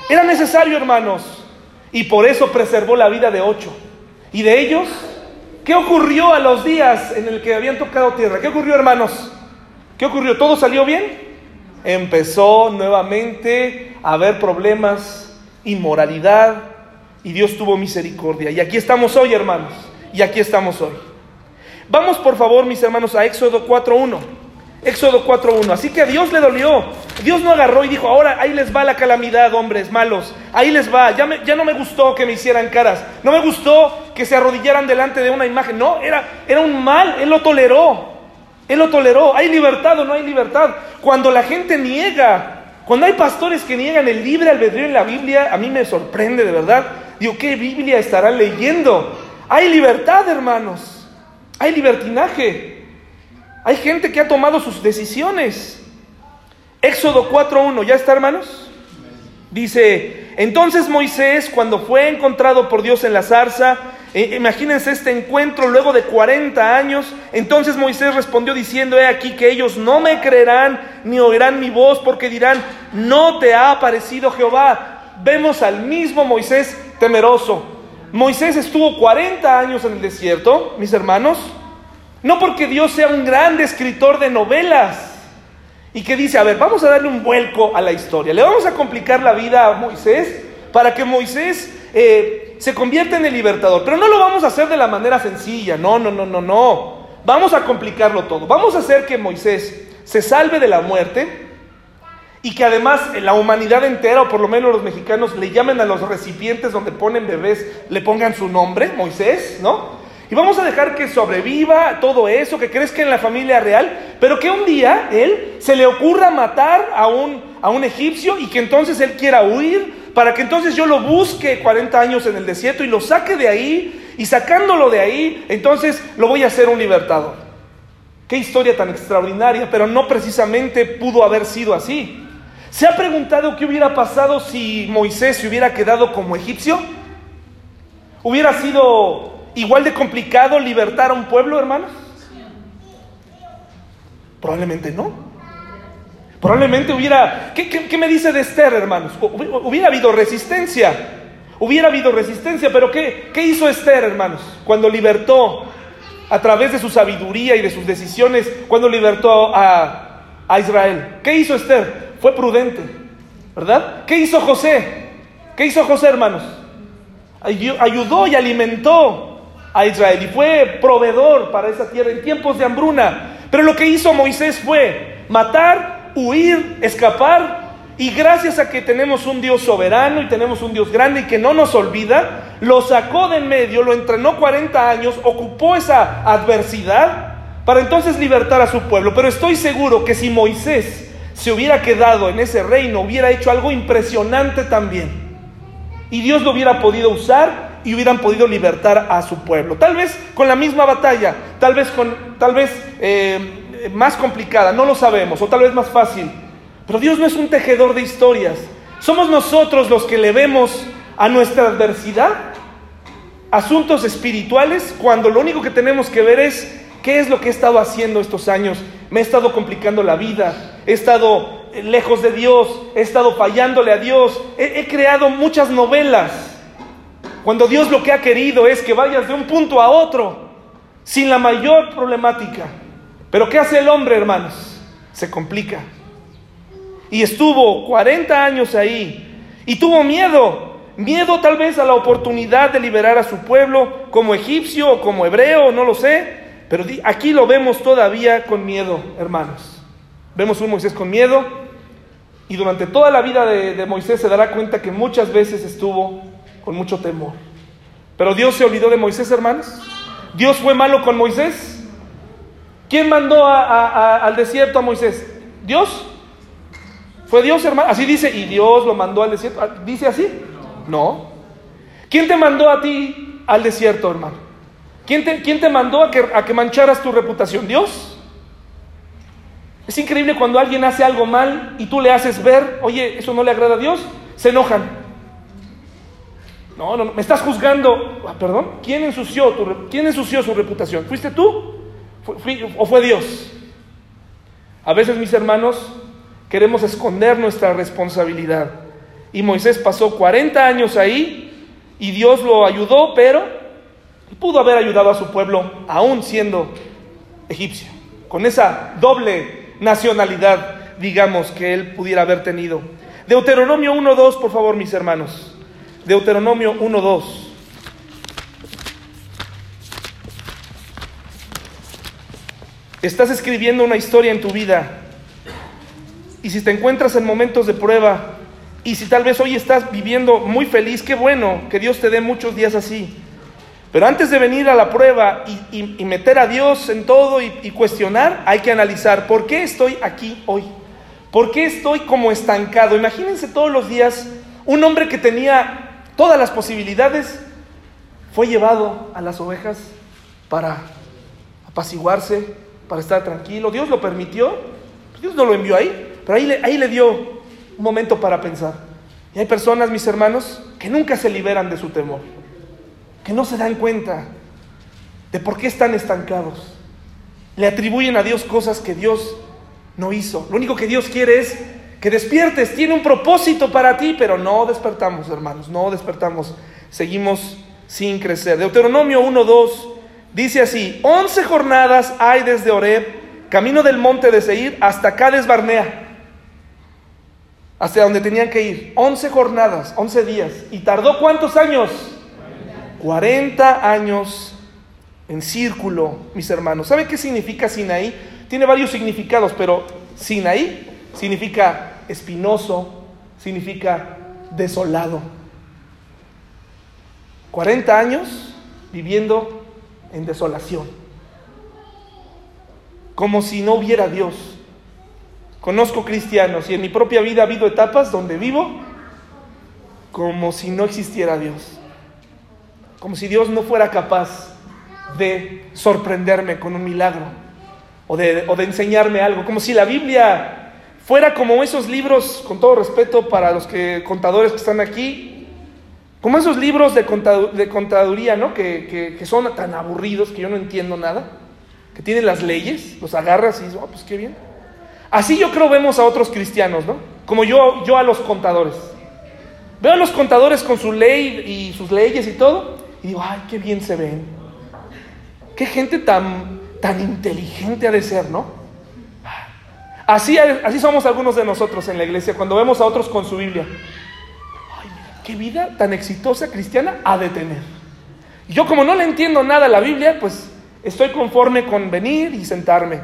era necesario hermanos, y por eso preservó la vida de ocho. Y de ellos, ¿qué ocurrió a los días en el que habían tocado tierra? ¿Qué ocurrió hermanos? ¿Qué ocurrió? ¿Todo salió bien? empezó nuevamente a haber problemas, inmoralidad, y Dios tuvo misericordia. Y aquí estamos hoy, hermanos, y aquí estamos hoy. Vamos, por favor, mis hermanos, a Éxodo 4.1. Éxodo 4.1. Así que a Dios le dolió. Dios no agarró y dijo, ahora ahí les va la calamidad, hombres malos. Ahí les va. Ya, ya no me gustó que me hicieran caras. No me gustó que se arrodillaran delante de una imagen. No, era, era un mal. Él lo toleró. Él lo toleró. ¿Hay libertad o no hay libertad? Cuando la gente niega, cuando hay pastores que niegan el libre albedrío en la Biblia, a mí me sorprende de verdad. Digo, ¿qué Biblia estarán leyendo? Hay libertad, hermanos. Hay libertinaje. Hay gente que ha tomado sus decisiones. Éxodo 4.1, ¿ya está, hermanos? Dice, entonces Moisés, cuando fue encontrado por Dios en la zarza, imagínense este encuentro luego de 40 años, entonces Moisés respondió diciendo, he aquí que ellos no me creerán ni oirán mi voz porque dirán, no te ha aparecido Jehová. Vemos al mismo Moisés temeroso. Moisés estuvo 40 años en el desierto, mis hermanos, no porque Dios sea un gran escritor de novelas, y que dice, a ver, vamos a darle un vuelco a la historia. Le vamos a complicar la vida a Moisés para que Moisés eh, se convierta en el libertador. Pero no lo vamos a hacer de la manera sencilla. No, no, no, no, no. Vamos a complicarlo todo. Vamos a hacer que Moisés se salve de la muerte y que además la humanidad entera, o por lo menos los mexicanos, le llamen a los recipientes donde ponen bebés, le pongan su nombre, Moisés, ¿no? Y vamos a dejar que sobreviva todo eso, que crezca en la familia real, pero que un día él se le ocurra matar a un, a un egipcio y que entonces él quiera huir, para que entonces yo lo busque 40 años en el desierto y lo saque de ahí, y sacándolo de ahí, entonces lo voy a hacer un libertador. Qué historia tan extraordinaria, pero no precisamente pudo haber sido así. ¿Se ha preguntado qué hubiera pasado si Moisés se hubiera quedado como egipcio? ¿Hubiera sido igual de complicado libertar a un pueblo, hermanos? Probablemente no. Probablemente hubiera... ¿Qué, me dice de Esther, hermanos? Hubiera habido resistencia. Hubiera habido resistencia, pero ¿qué, ¿qué hizo Esther, hermanos? Cuando libertó a través de su sabiduría y de sus decisiones, cuando libertó a, a Israel. ¿Qué hizo Esther? Fue prudente, ¿verdad? ¿Qué hizo José? ¿Qué hizo José, hermanos? Ayudó y alimentó a Israel y fue proveedor para esa tierra en tiempos de hambruna. Pero lo que hizo Moisés fue matar, huir, escapar. Y gracias a que tenemos un Dios soberano y tenemos un Dios grande y que no nos olvida, lo sacó de en medio, lo entrenó 40 años, ocupó esa adversidad para entonces libertar a su pueblo. Pero estoy seguro que si Moisés se hubiera quedado en ese reino, hubiera hecho algo impresionante también. Y Dios lo hubiera podido usar y hubieran podido libertar a su pueblo. Tal vez con la misma batalla, tal vez, con, tal vez eh, más complicada, no lo sabemos, o tal vez más fácil. Pero Dios no es un tejedor de historias. Somos nosotros los que le vemos a nuestra adversidad asuntos espirituales cuando lo único que tenemos que ver es qué es lo que he estado haciendo estos años. Me he estado complicando la vida, he estado lejos de Dios, he estado fallándole a Dios, he creado muchas novelas cuando Dios lo que ha querido es que vayas de un punto a otro sin la mayor problemática. Pero ¿qué hace el hombre, hermanos? Se complica. Y estuvo 40 años ahí y tuvo miedo. Miedo tal vez a la oportunidad de liberar a su pueblo como egipcio o como hebreo, no lo sé. Pero aquí lo vemos todavía con miedo, hermanos. Vemos un Moisés con miedo y durante toda la vida de, de Moisés se dará cuenta que muchas veces estuvo con mucho temor. Pero Dios se olvidó de Moisés, hermanos. Dios fue malo con Moisés. ¿Quién mandó al desierto a Moisés? ¿Dios? ¿Fue Dios, hermano? Así dice, y Dios lo mandó al desierto. Ah, ¿Dice así? No. ¿Quién te mandó a ti al desierto, hermano? ¿Quién te, mandó a que, a que mancharas tu reputación? ¿Dios? Es increíble cuando alguien hace algo mal y tú le haces ver, oye, eso no le agrada a Dios, se enojan. No, no, me estás juzgando. Ah, perdón, ¿quién ensució, ¿quién ensució su reputación? ¿Fuiste tú o fue Dios? A veces, mis hermanos, queremos esconder nuestra responsabilidad. Y Moisés pasó 40 años ahí y Dios lo ayudó, pero pudo haber ayudado a su pueblo aún siendo egipcio, con esa doble nacionalidad, digamos, que él pudiera haber tenido. Deuteronomio 1.2, por favor, mis hermanos. Deuteronomio 1.2. Estás escribiendo una historia en tu vida. Y si te encuentras en momentos de prueba, y si tal vez hoy estás viviendo muy feliz, qué bueno que Dios te dé muchos días así. Pero antes de venir a la prueba y, meter a Dios en todo y, y cuestionar, hay que analizar por qué estoy aquí hoy. ¿Por qué estoy como estancado? Imagínense todos los días un hombre que tenía todas las posibilidades, fue llevado a las ovejas para apaciguarse, para estar tranquilo. Dios lo permitió, Dios no lo envió ahí, pero ahí le, ahí le dio un momento para pensar. Y hay personas, mis hermanos, que nunca se liberan de su temor, que no se dan cuenta de por qué están estancados. Le atribuyen a Dios cosas que Dios no hizo. Lo único que Dios quiere es que despiertes, tiene un propósito para ti, pero no despertamos, hermanos, no despertamos. Seguimos sin crecer. Deuteronomio 1.2 dice así, once jornadas hay desde Oreb, camino del monte de Seir, hasta Cades Barnea hasta donde tenían que ir. 11 jornadas, 11 días. ¿Y tardó cuántos años? 40 años en círculo, mis hermanos. ¿Saben qué significa Sinaí? Tiene varios significados, pero Sinaí significa espinoso, significa desolado. 40 años viviendo en desolación. Como si no hubiera Dios. Conozco cristianos y en mi propia vida ha habido etapas donde vivo como si no existiera Dios. Como si Dios no fuera capaz de sorprenderme con un milagro o de, enseñarme algo. Como si la Biblia fuera como esos libros, con todo respeto para los que, contadores que están aquí, como esos libros de, contaduría, ¿no? Que, son tan aburridos que yo no entiendo nada, que tienen las leyes, los agarras y dices, oh, pues qué bien. Así yo creo vemos a otros cristianos, ¿no? Como yo, yo a los contadores. Veo a los contadores con su ley y sus leyes y todo, y digo, ay, qué bien se ven. Qué gente tan, tan inteligente ha de ser, ¿no? Así, así somos algunos de nosotros en la iglesia, cuando vemos a otros con su Biblia. Qué vida tan exitosa cristiana ha de tener. yo como no le entiendo nada a la Biblia, pues estoy conforme con venir y sentarme.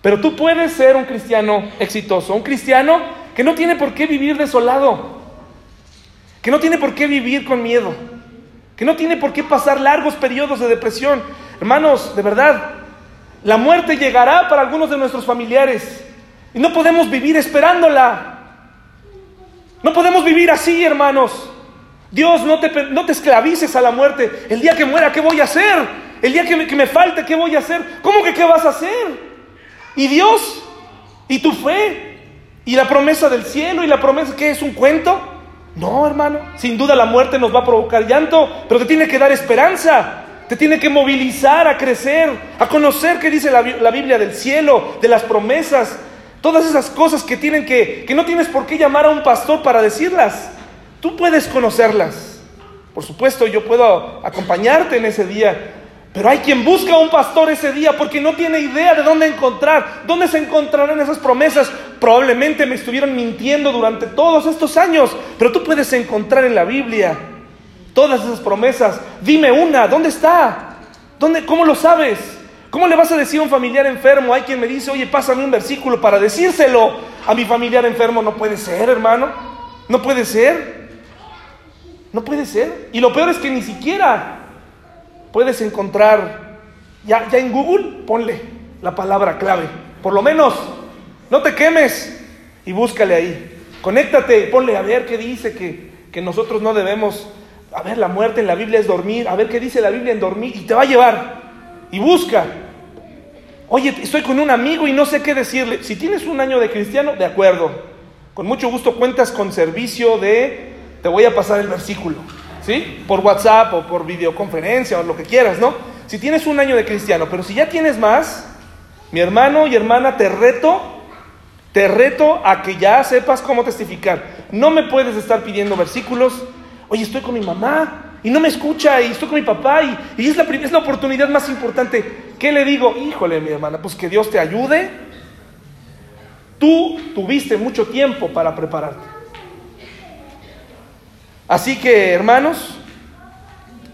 Pero tú puedes ser un cristiano exitoso, un cristiano que no tiene por qué vivir desolado, que no tiene por qué vivir con miedo, que no tiene por qué pasar largos periodos de depresión. Hermanos, de verdad, la muerte llegará para algunos de nuestros familiares y no podemos vivir esperándola. No podemos vivir así, hermanos. Dios, no te, esclavices a la muerte. El día que muera, ¿qué voy a hacer? El día que me, que falte, ¿qué voy a hacer? ¿Cómo que qué vas a hacer? ¿Y Dios? ¿Y tu fe? ¿Y la promesa del cielo? ¿Y la promesa que es un cuento? No, hermano. Sin duda la muerte nos va a provocar llanto, pero te tiene que dar esperanza. Te tiene que movilizar a crecer, a conocer qué dice la, Biblia del cielo, de las promesas. Todas esas cosas que tienen que, que no tienes por qué llamar a un pastor para decirlas. Tú puedes conocerlas. Por supuesto, yo puedo acompañarte en ese día pero hay quien busca a un pastor ese día porque no tiene idea de dónde encontrar, dónde se encontrarán esas promesas. Probablemente me estuvieron mintiendo durante todos estos años, pero tú puedes encontrar en la Biblia todas esas promesas. Dime una, ¿dónde está? ¿Dónde, ¿Cómo lo sabes? ¿Cómo le vas a decir a un familiar enfermo? Hay quien me dice, oye, pásame un versículo para decírselo a mi familiar enfermo. No puede ser, hermano. No puede ser. No puede ser. Y lo peor es que ni siquiera puedes encontrar, ya, ya en Google, ponle la palabra clave. Por lo menos, no te quemes y búscale ahí. Conéctate ponle a ver qué dice que, que nosotros no debemos. A ver, la muerte en la Biblia es dormir. A ver qué dice la Biblia en dormir. Y te va a llevar. Y busca. Oye, estoy con un amigo y no sé qué decirle. Si tienes un año de cristiano, de acuerdo. Con mucho gusto cuentas con servicio de, te voy a pasar el versículo. ¿sí? Por WhatsApp o por videoconferencia o lo que quieras, ¿no? Si tienes un año de cristiano, pero si ya tienes más, mi hermano y hermana, te reto, te reto a que ya sepas cómo testificar. No me puedes estar pidiendo versículos. Oye, estoy con mi mamá y no me escucha y estoy con mi papá y, y es, la, es la oportunidad más importante. ¿Qué le digo? Híjole, mi hermana, pues que Dios te ayude. Tú tuviste mucho tiempo para prepararte. Así que, hermanos,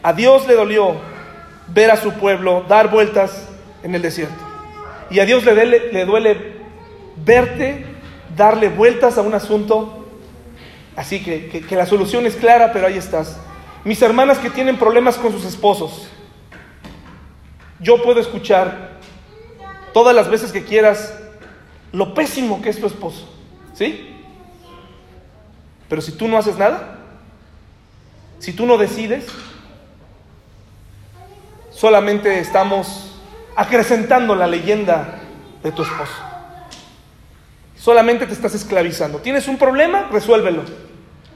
a Dios le dolió ver a su pueblo dar vueltas en el desierto. Y a Dios le duele, le duele verte darle vueltas a un asunto. Así que, que la solución es clara, pero ahí estás. Mis hermanas que tienen problemas con sus esposos, yo puedo escuchar todas las veces que quieras lo pésimo que es tu esposo. ¿Sí? Pero si tú no haces nada, si tú no decides, solamente estamos acrecentando la leyenda de tu esposo. Solamente te estás esclavizando. ¿Tienes un problema? Resuélvelo.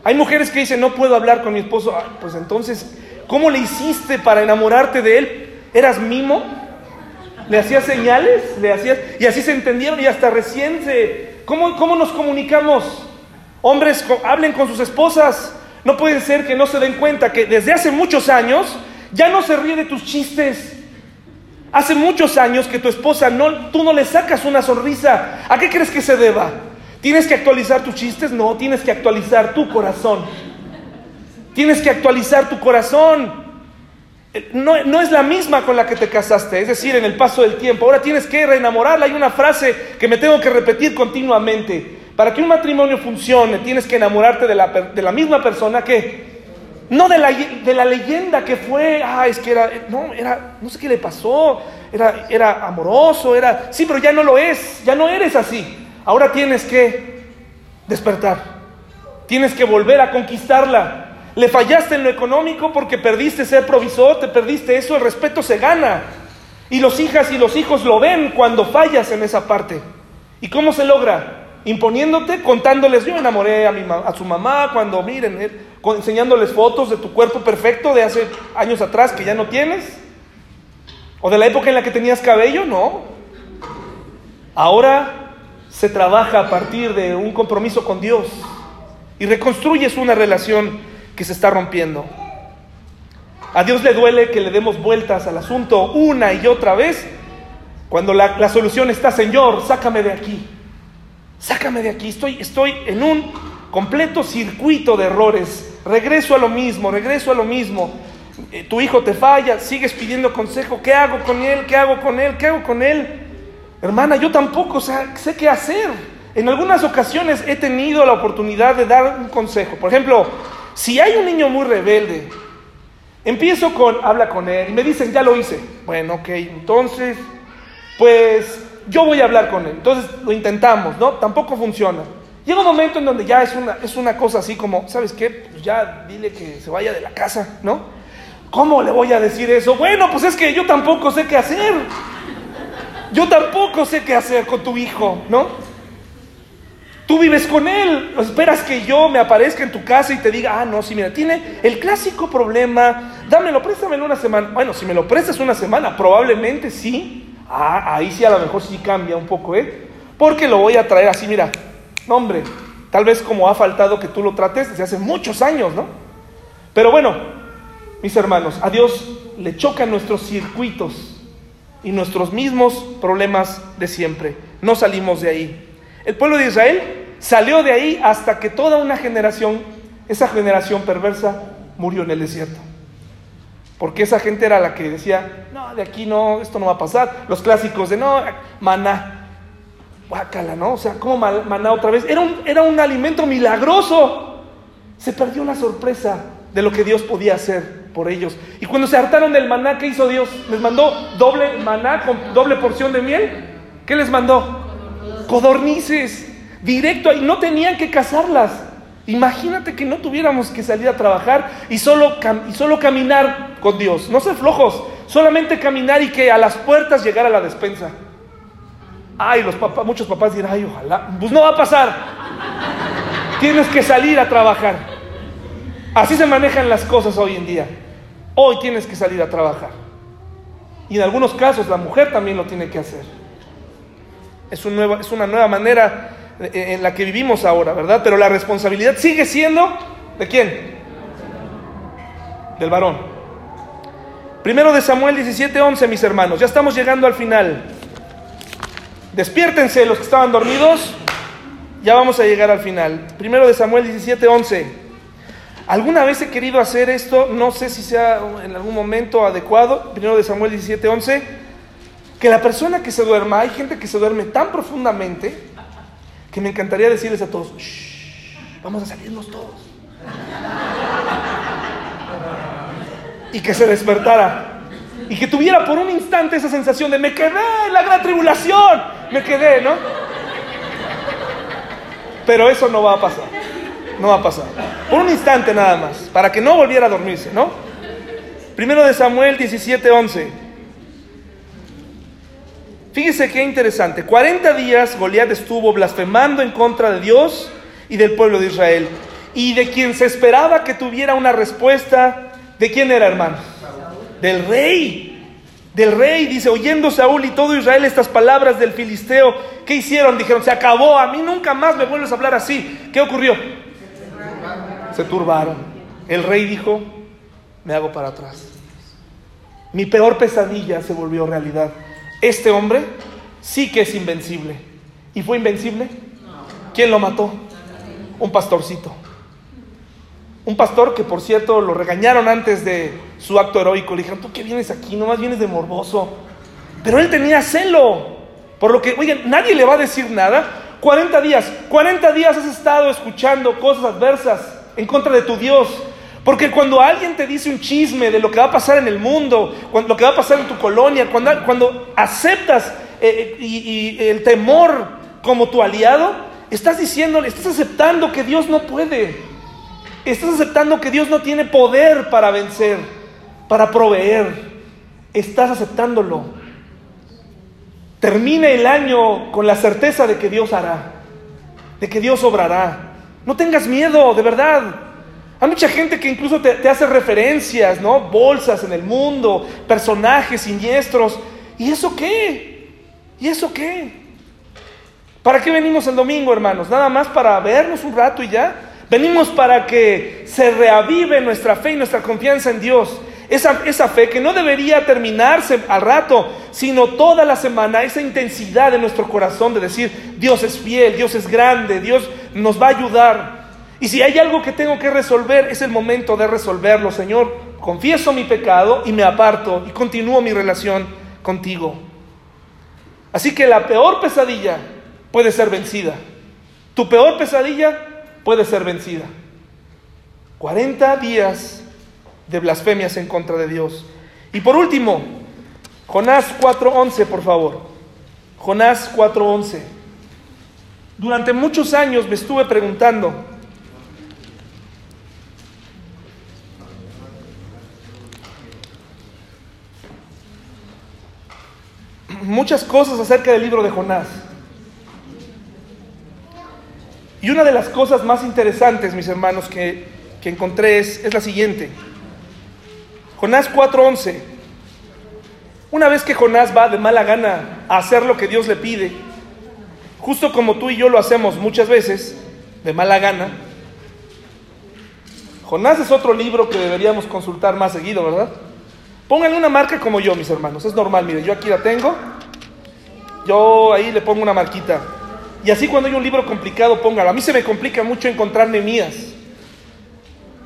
Hay mujeres que dicen, no puedo hablar con mi esposo. pues entonces, ¿cómo le hiciste para enamorarte de él? ¿Eras mimo? ¿Le hacías señales? ¿Le hacías? Y así se entendieron y hasta recién se... ¿Cómo, cómo nos comunicamos? Hombres, hablen con sus esposas. No puede ser que no se den cuenta que desde hace muchos años ya no se ríe de tus chistes. Hace muchos años que tu esposa no, tú no le sacas una sonrisa. ¿A qué crees que se deba? ¿Tienes que actualizar tus chistes? No, tienes que actualizar tu corazón. Tienes que actualizar tu corazón. No, no, es la misma con la que te casaste, es decir, en el paso del tiempo. Ahora tienes que reenamorarla. Hay una frase que me tengo que repetir continuamente. Para que un matrimonio funcione, tienes que enamorarte de la, de la misma persona que no de la, de la, leyenda que fue, ah, es que era, no, era, no sé qué le pasó, era, era amoroso, era, sí, pero ya no lo es, ya no eres así. Ahora tienes que despertar, tienes que volver a conquistarla. Le fallaste en lo económico porque perdiste ser provisor, te perdiste eso, el respeto se gana. Y los hijas y los hijos lo ven cuando fallas en esa parte. ¿Y cómo se logra? Imponiéndote, contándoles, yo enamoré a, mi, a su mamá cuando, miren, enseñándoles fotos de tu cuerpo perfecto de hace años atrás que ya no tienes? ¿O de la época en la que tenías cabello? No. Ahora se trabaja a partir de un compromiso con Dios y reconstruyes una relación que se está rompiendo. A Dios le duele que le demos vueltas al asunto una y otra vez cuando la, la solución está, Señor, sácame de aquí. Sácame de aquí. Estoy, estoy en un completo circuito de errores regreso a lo mismo, regreso a lo mismo. Eh, tu hijo te falla, sigues pidiendo consejo, ¿qué hago con él? ¿Qué hago con él? ¿Qué hago con él? Hermana, yo tampoco sé qué hacer. En algunas ocasiones he tenido la oportunidad de dar un consejo. Por ejemplo, si hay un niño muy rebelde, empiezo con, habla con él, y me dicen, ya lo hice. Bueno, ok, entonces, pues yo voy a hablar con él. Entonces lo intentamos, ¿no? Tampoco funciona. Llega un momento en donde ya es una, es una cosa así como, ¿sabes qué? Pues ya dile que se vaya de la casa, ¿no? ¿Cómo le voy a decir eso? Bueno, pues es que yo tampoco sé qué hacer. Yo tampoco sé qué hacer con tu hijo, ¿no? Tú vives con él, esperas que yo me aparezca en tu casa y te diga, ah, no, sí, mira, tiene el clásico problema, dámelo, préstamelo una semana. Bueno, si me lo prestas una semana, probablemente sí. Ah, ahí sí a lo mejor sí cambia un poco, ¿eh? Porque lo voy a traer así, mira, no, hombre, tal vez como ha faltado que tú lo trates desde hace muchos años, ¿no? Pero bueno, mis hermanos, a Dios le chocan nuestros circuitos y nuestros mismos problemas de siempre. No salimos de ahí. El pueblo de Israel salió de ahí hasta que toda una generación, esa generación perversa, murió en el desierto. Porque esa gente era la que decía, no, de aquí no, esto no va a pasar. Los clásicos de, no, maná, Guácala, ¿no? O sea, ¿cómo maná otra vez? Era un, era un alimento milagroso. Se perdió la sorpresa de lo que Dios podía hacer por ellos. Y cuando se hartaron del maná, ¿qué hizo Dios? Les mandó doble maná con doble porción de miel. ¿Qué les mandó? Codornices. Directo ahí. No tenían que cazarlas. Imagínate que no tuviéramos que salir a trabajar y solo, y solo caminar con Dios. No ser flojos. Solamente caminar y que a las puertas llegara la despensa. Ay, los papás, muchos papás dirán, ay, ojalá. Pues no va a pasar. Tienes que salir a trabajar. Así se manejan las cosas hoy en día. Hoy tienes que salir a trabajar. Y en algunos casos la mujer también lo tiene que hacer. Es, un nuevo, es una nueva manera en la que vivimos ahora, ¿verdad? Pero la responsabilidad sigue siendo de quién? Del varón. Primero de Samuel 17:11, mis hermanos. Ya estamos llegando al final. Despiértense los que estaban dormidos. Ya vamos a llegar al final. Primero de Samuel 17, 11. Alguna vez he querido hacer esto, no sé si sea en algún momento adecuado. Primero de Samuel 17, 11. Que la persona que se duerma, hay gente que se duerme tan profundamente que me encantaría decirles a todos, vamos a salirnos todos. y que se despertara y que tuviera por un instante esa sensación de me quedé en la gran tribulación, me quedé, ¿no? Pero eso no va a pasar, no va a pasar. Por un instante nada más, para que no volviera a dormirse, ¿no? Primero de Samuel 17, 11. Fíjese qué interesante. 40 días Goliat estuvo blasfemando en contra de Dios y del pueblo de Israel. y de quien se esperaba que tuviera una respuesta, ¿de quién era hermano? Del rey. Del rey, dice, oyendo Saúl y todo Israel estas palabras del filisteo, ¿qué hicieron? Dijeron, se acabó, a mí nunca más me vuelves a hablar así. ¿Qué ocurrió? Se turbaron. El rey dijo, me hago para atrás. Mi peor pesadilla se volvió realidad. Este hombre sí que es invencible. ¿Y fue invencible? ¿Quién lo mató? Un pastorcito. Un pastor que, por cierto, lo regañaron antes de su acto heroico. Le dijeron, ¿tú qué vienes aquí? Nomás vienes de morboso. Pero él tenía celo. Por lo que, oigan, nadie le va a decir nada. 40 días, 40 días has estado escuchando cosas adversas en contra de tu Dios. Porque cuando alguien te dice un chisme de lo que va a pasar en el mundo, lo que va a pasar en tu colonia, cuando, aceptas eh, y, y el temor como tu aliado, estás diciendo, estás aceptando que Dios no puede. Estás aceptando que Dios no tiene poder para vencer, para proveer. Estás aceptándolo. Termina el año con la certeza de que Dios hará, de que Dios obrará. No tengas miedo, de verdad. Hay mucha gente que incluso te, hace referencias, ¿no? Bolsas en el mundo, personajes siniestros. ¿Y eso qué? ¿Y eso qué? ¿Para qué venimos el domingo, hermanos? ¿Nada más para vernos un rato y ya? Venimos para que se reavive nuestra fe y nuestra confianza en Dios. Esa, esa, fe que no debería terminarse al rato, sino toda la semana, esa intensidad de nuestro corazón de decir, Dios es fiel, Dios es grande, Dios nos va a ayudar. Y si hay algo que tengo que resolver, es el momento de resolverlo, Señor. Confieso mi pecado y me aparto y continúo mi relación contigo. Así que la peor pesadilla puede ser vencida. Tu peor pesadilla puede ser vencida. 40 días de blasfemias en contra de Dios. Y por último, Jonás 4.11, por favor. Jonás 4.11. Durante muchos años me estuve preguntando, muchas cosas acerca del libro de Jonás. Y una de las cosas más interesantes, mis hermanos, que, encontré es, es la siguiente. Jonás 4:11. Una vez que Jonás va de mala gana a hacer lo que Dios le pide, justo como tú y yo lo hacemos muchas veces, de mala gana, Jonás es otro libro que deberíamos consultar más seguido, ¿verdad? Pónganle una marca como yo, mis hermanos. Es normal, miren, yo aquí la tengo. Yo ahí le pongo una marquita. Y así cuando hay un libro complicado, póngalo. A mí se me complica mucho encontrar Nemías.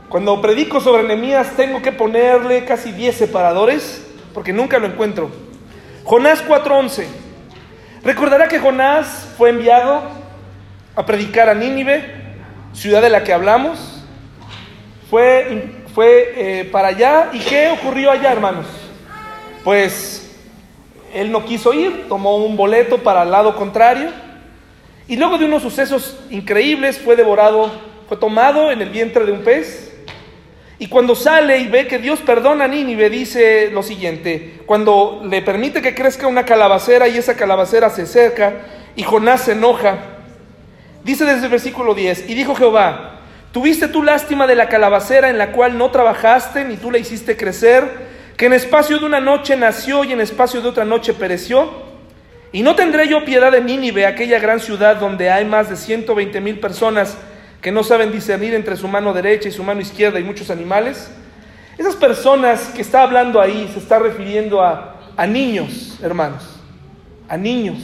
Cuando predico sobre Nemías tengo que ponerle casi 10 separadores porque nunca lo encuentro. Jonás 4:11. Recordará que Jonás fue enviado a predicar a Nínive, ciudad de la que hablamos. Fue, fue eh, para allá. ¿Y qué ocurrió allá, hermanos? Pues él no quiso ir, tomó un boleto para el lado contrario y luego de unos sucesos increíbles fue devorado, fue tomado en el vientre de un pez. Y cuando sale y ve que Dios perdona a Nínive, dice lo siguiente, cuando le permite que crezca una calabacera y esa calabacera se seca y Jonás se enoja, dice desde el versículo 10, y dijo Jehová, ¿tuviste tú lástima de la calabacera en la cual no trabajaste ni tú la hiciste crecer, que en espacio de una noche nació y en espacio de otra noche pereció? Y no tendré yo piedad de Nínive, aquella gran ciudad donde hay más de 120 mil personas que no saben discernir entre su mano derecha y su mano izquierda y muchos animales. Esas personas que está hablando ahí se está refiriendo a, a niños, hermanos, a niños.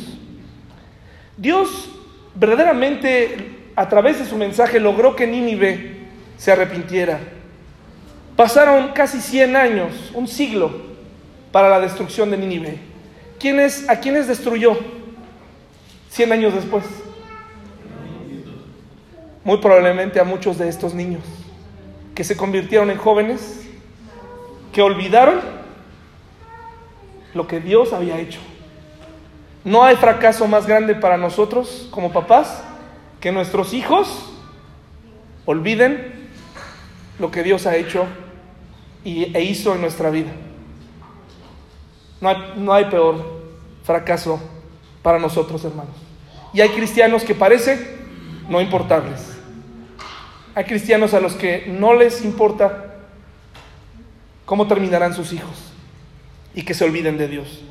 Dios verdaderamente a través de su mensaje logró que Nínive se arrepintiera. Pasaron casi 100 años, un siglo, para la destrucción de Nínive. ¿A quiénes destruyó 100 años después? Muy probablemente a muchos de estos niños que se convirtieron en jóvenes, que olvidaron lo que Dios había hecho. No hay fracaso más grande para nosotros como papás que nuestros hijos olviden lo que Dios ha hecho y, e hizo en nuestra vida. No hay, no hay peor fracaso para nosotros, hermanos. Y hay cristianos que parece no importarles. Hay cristianos a los que no les importa cómo terminarán sus hijos y que se olviden de Dios.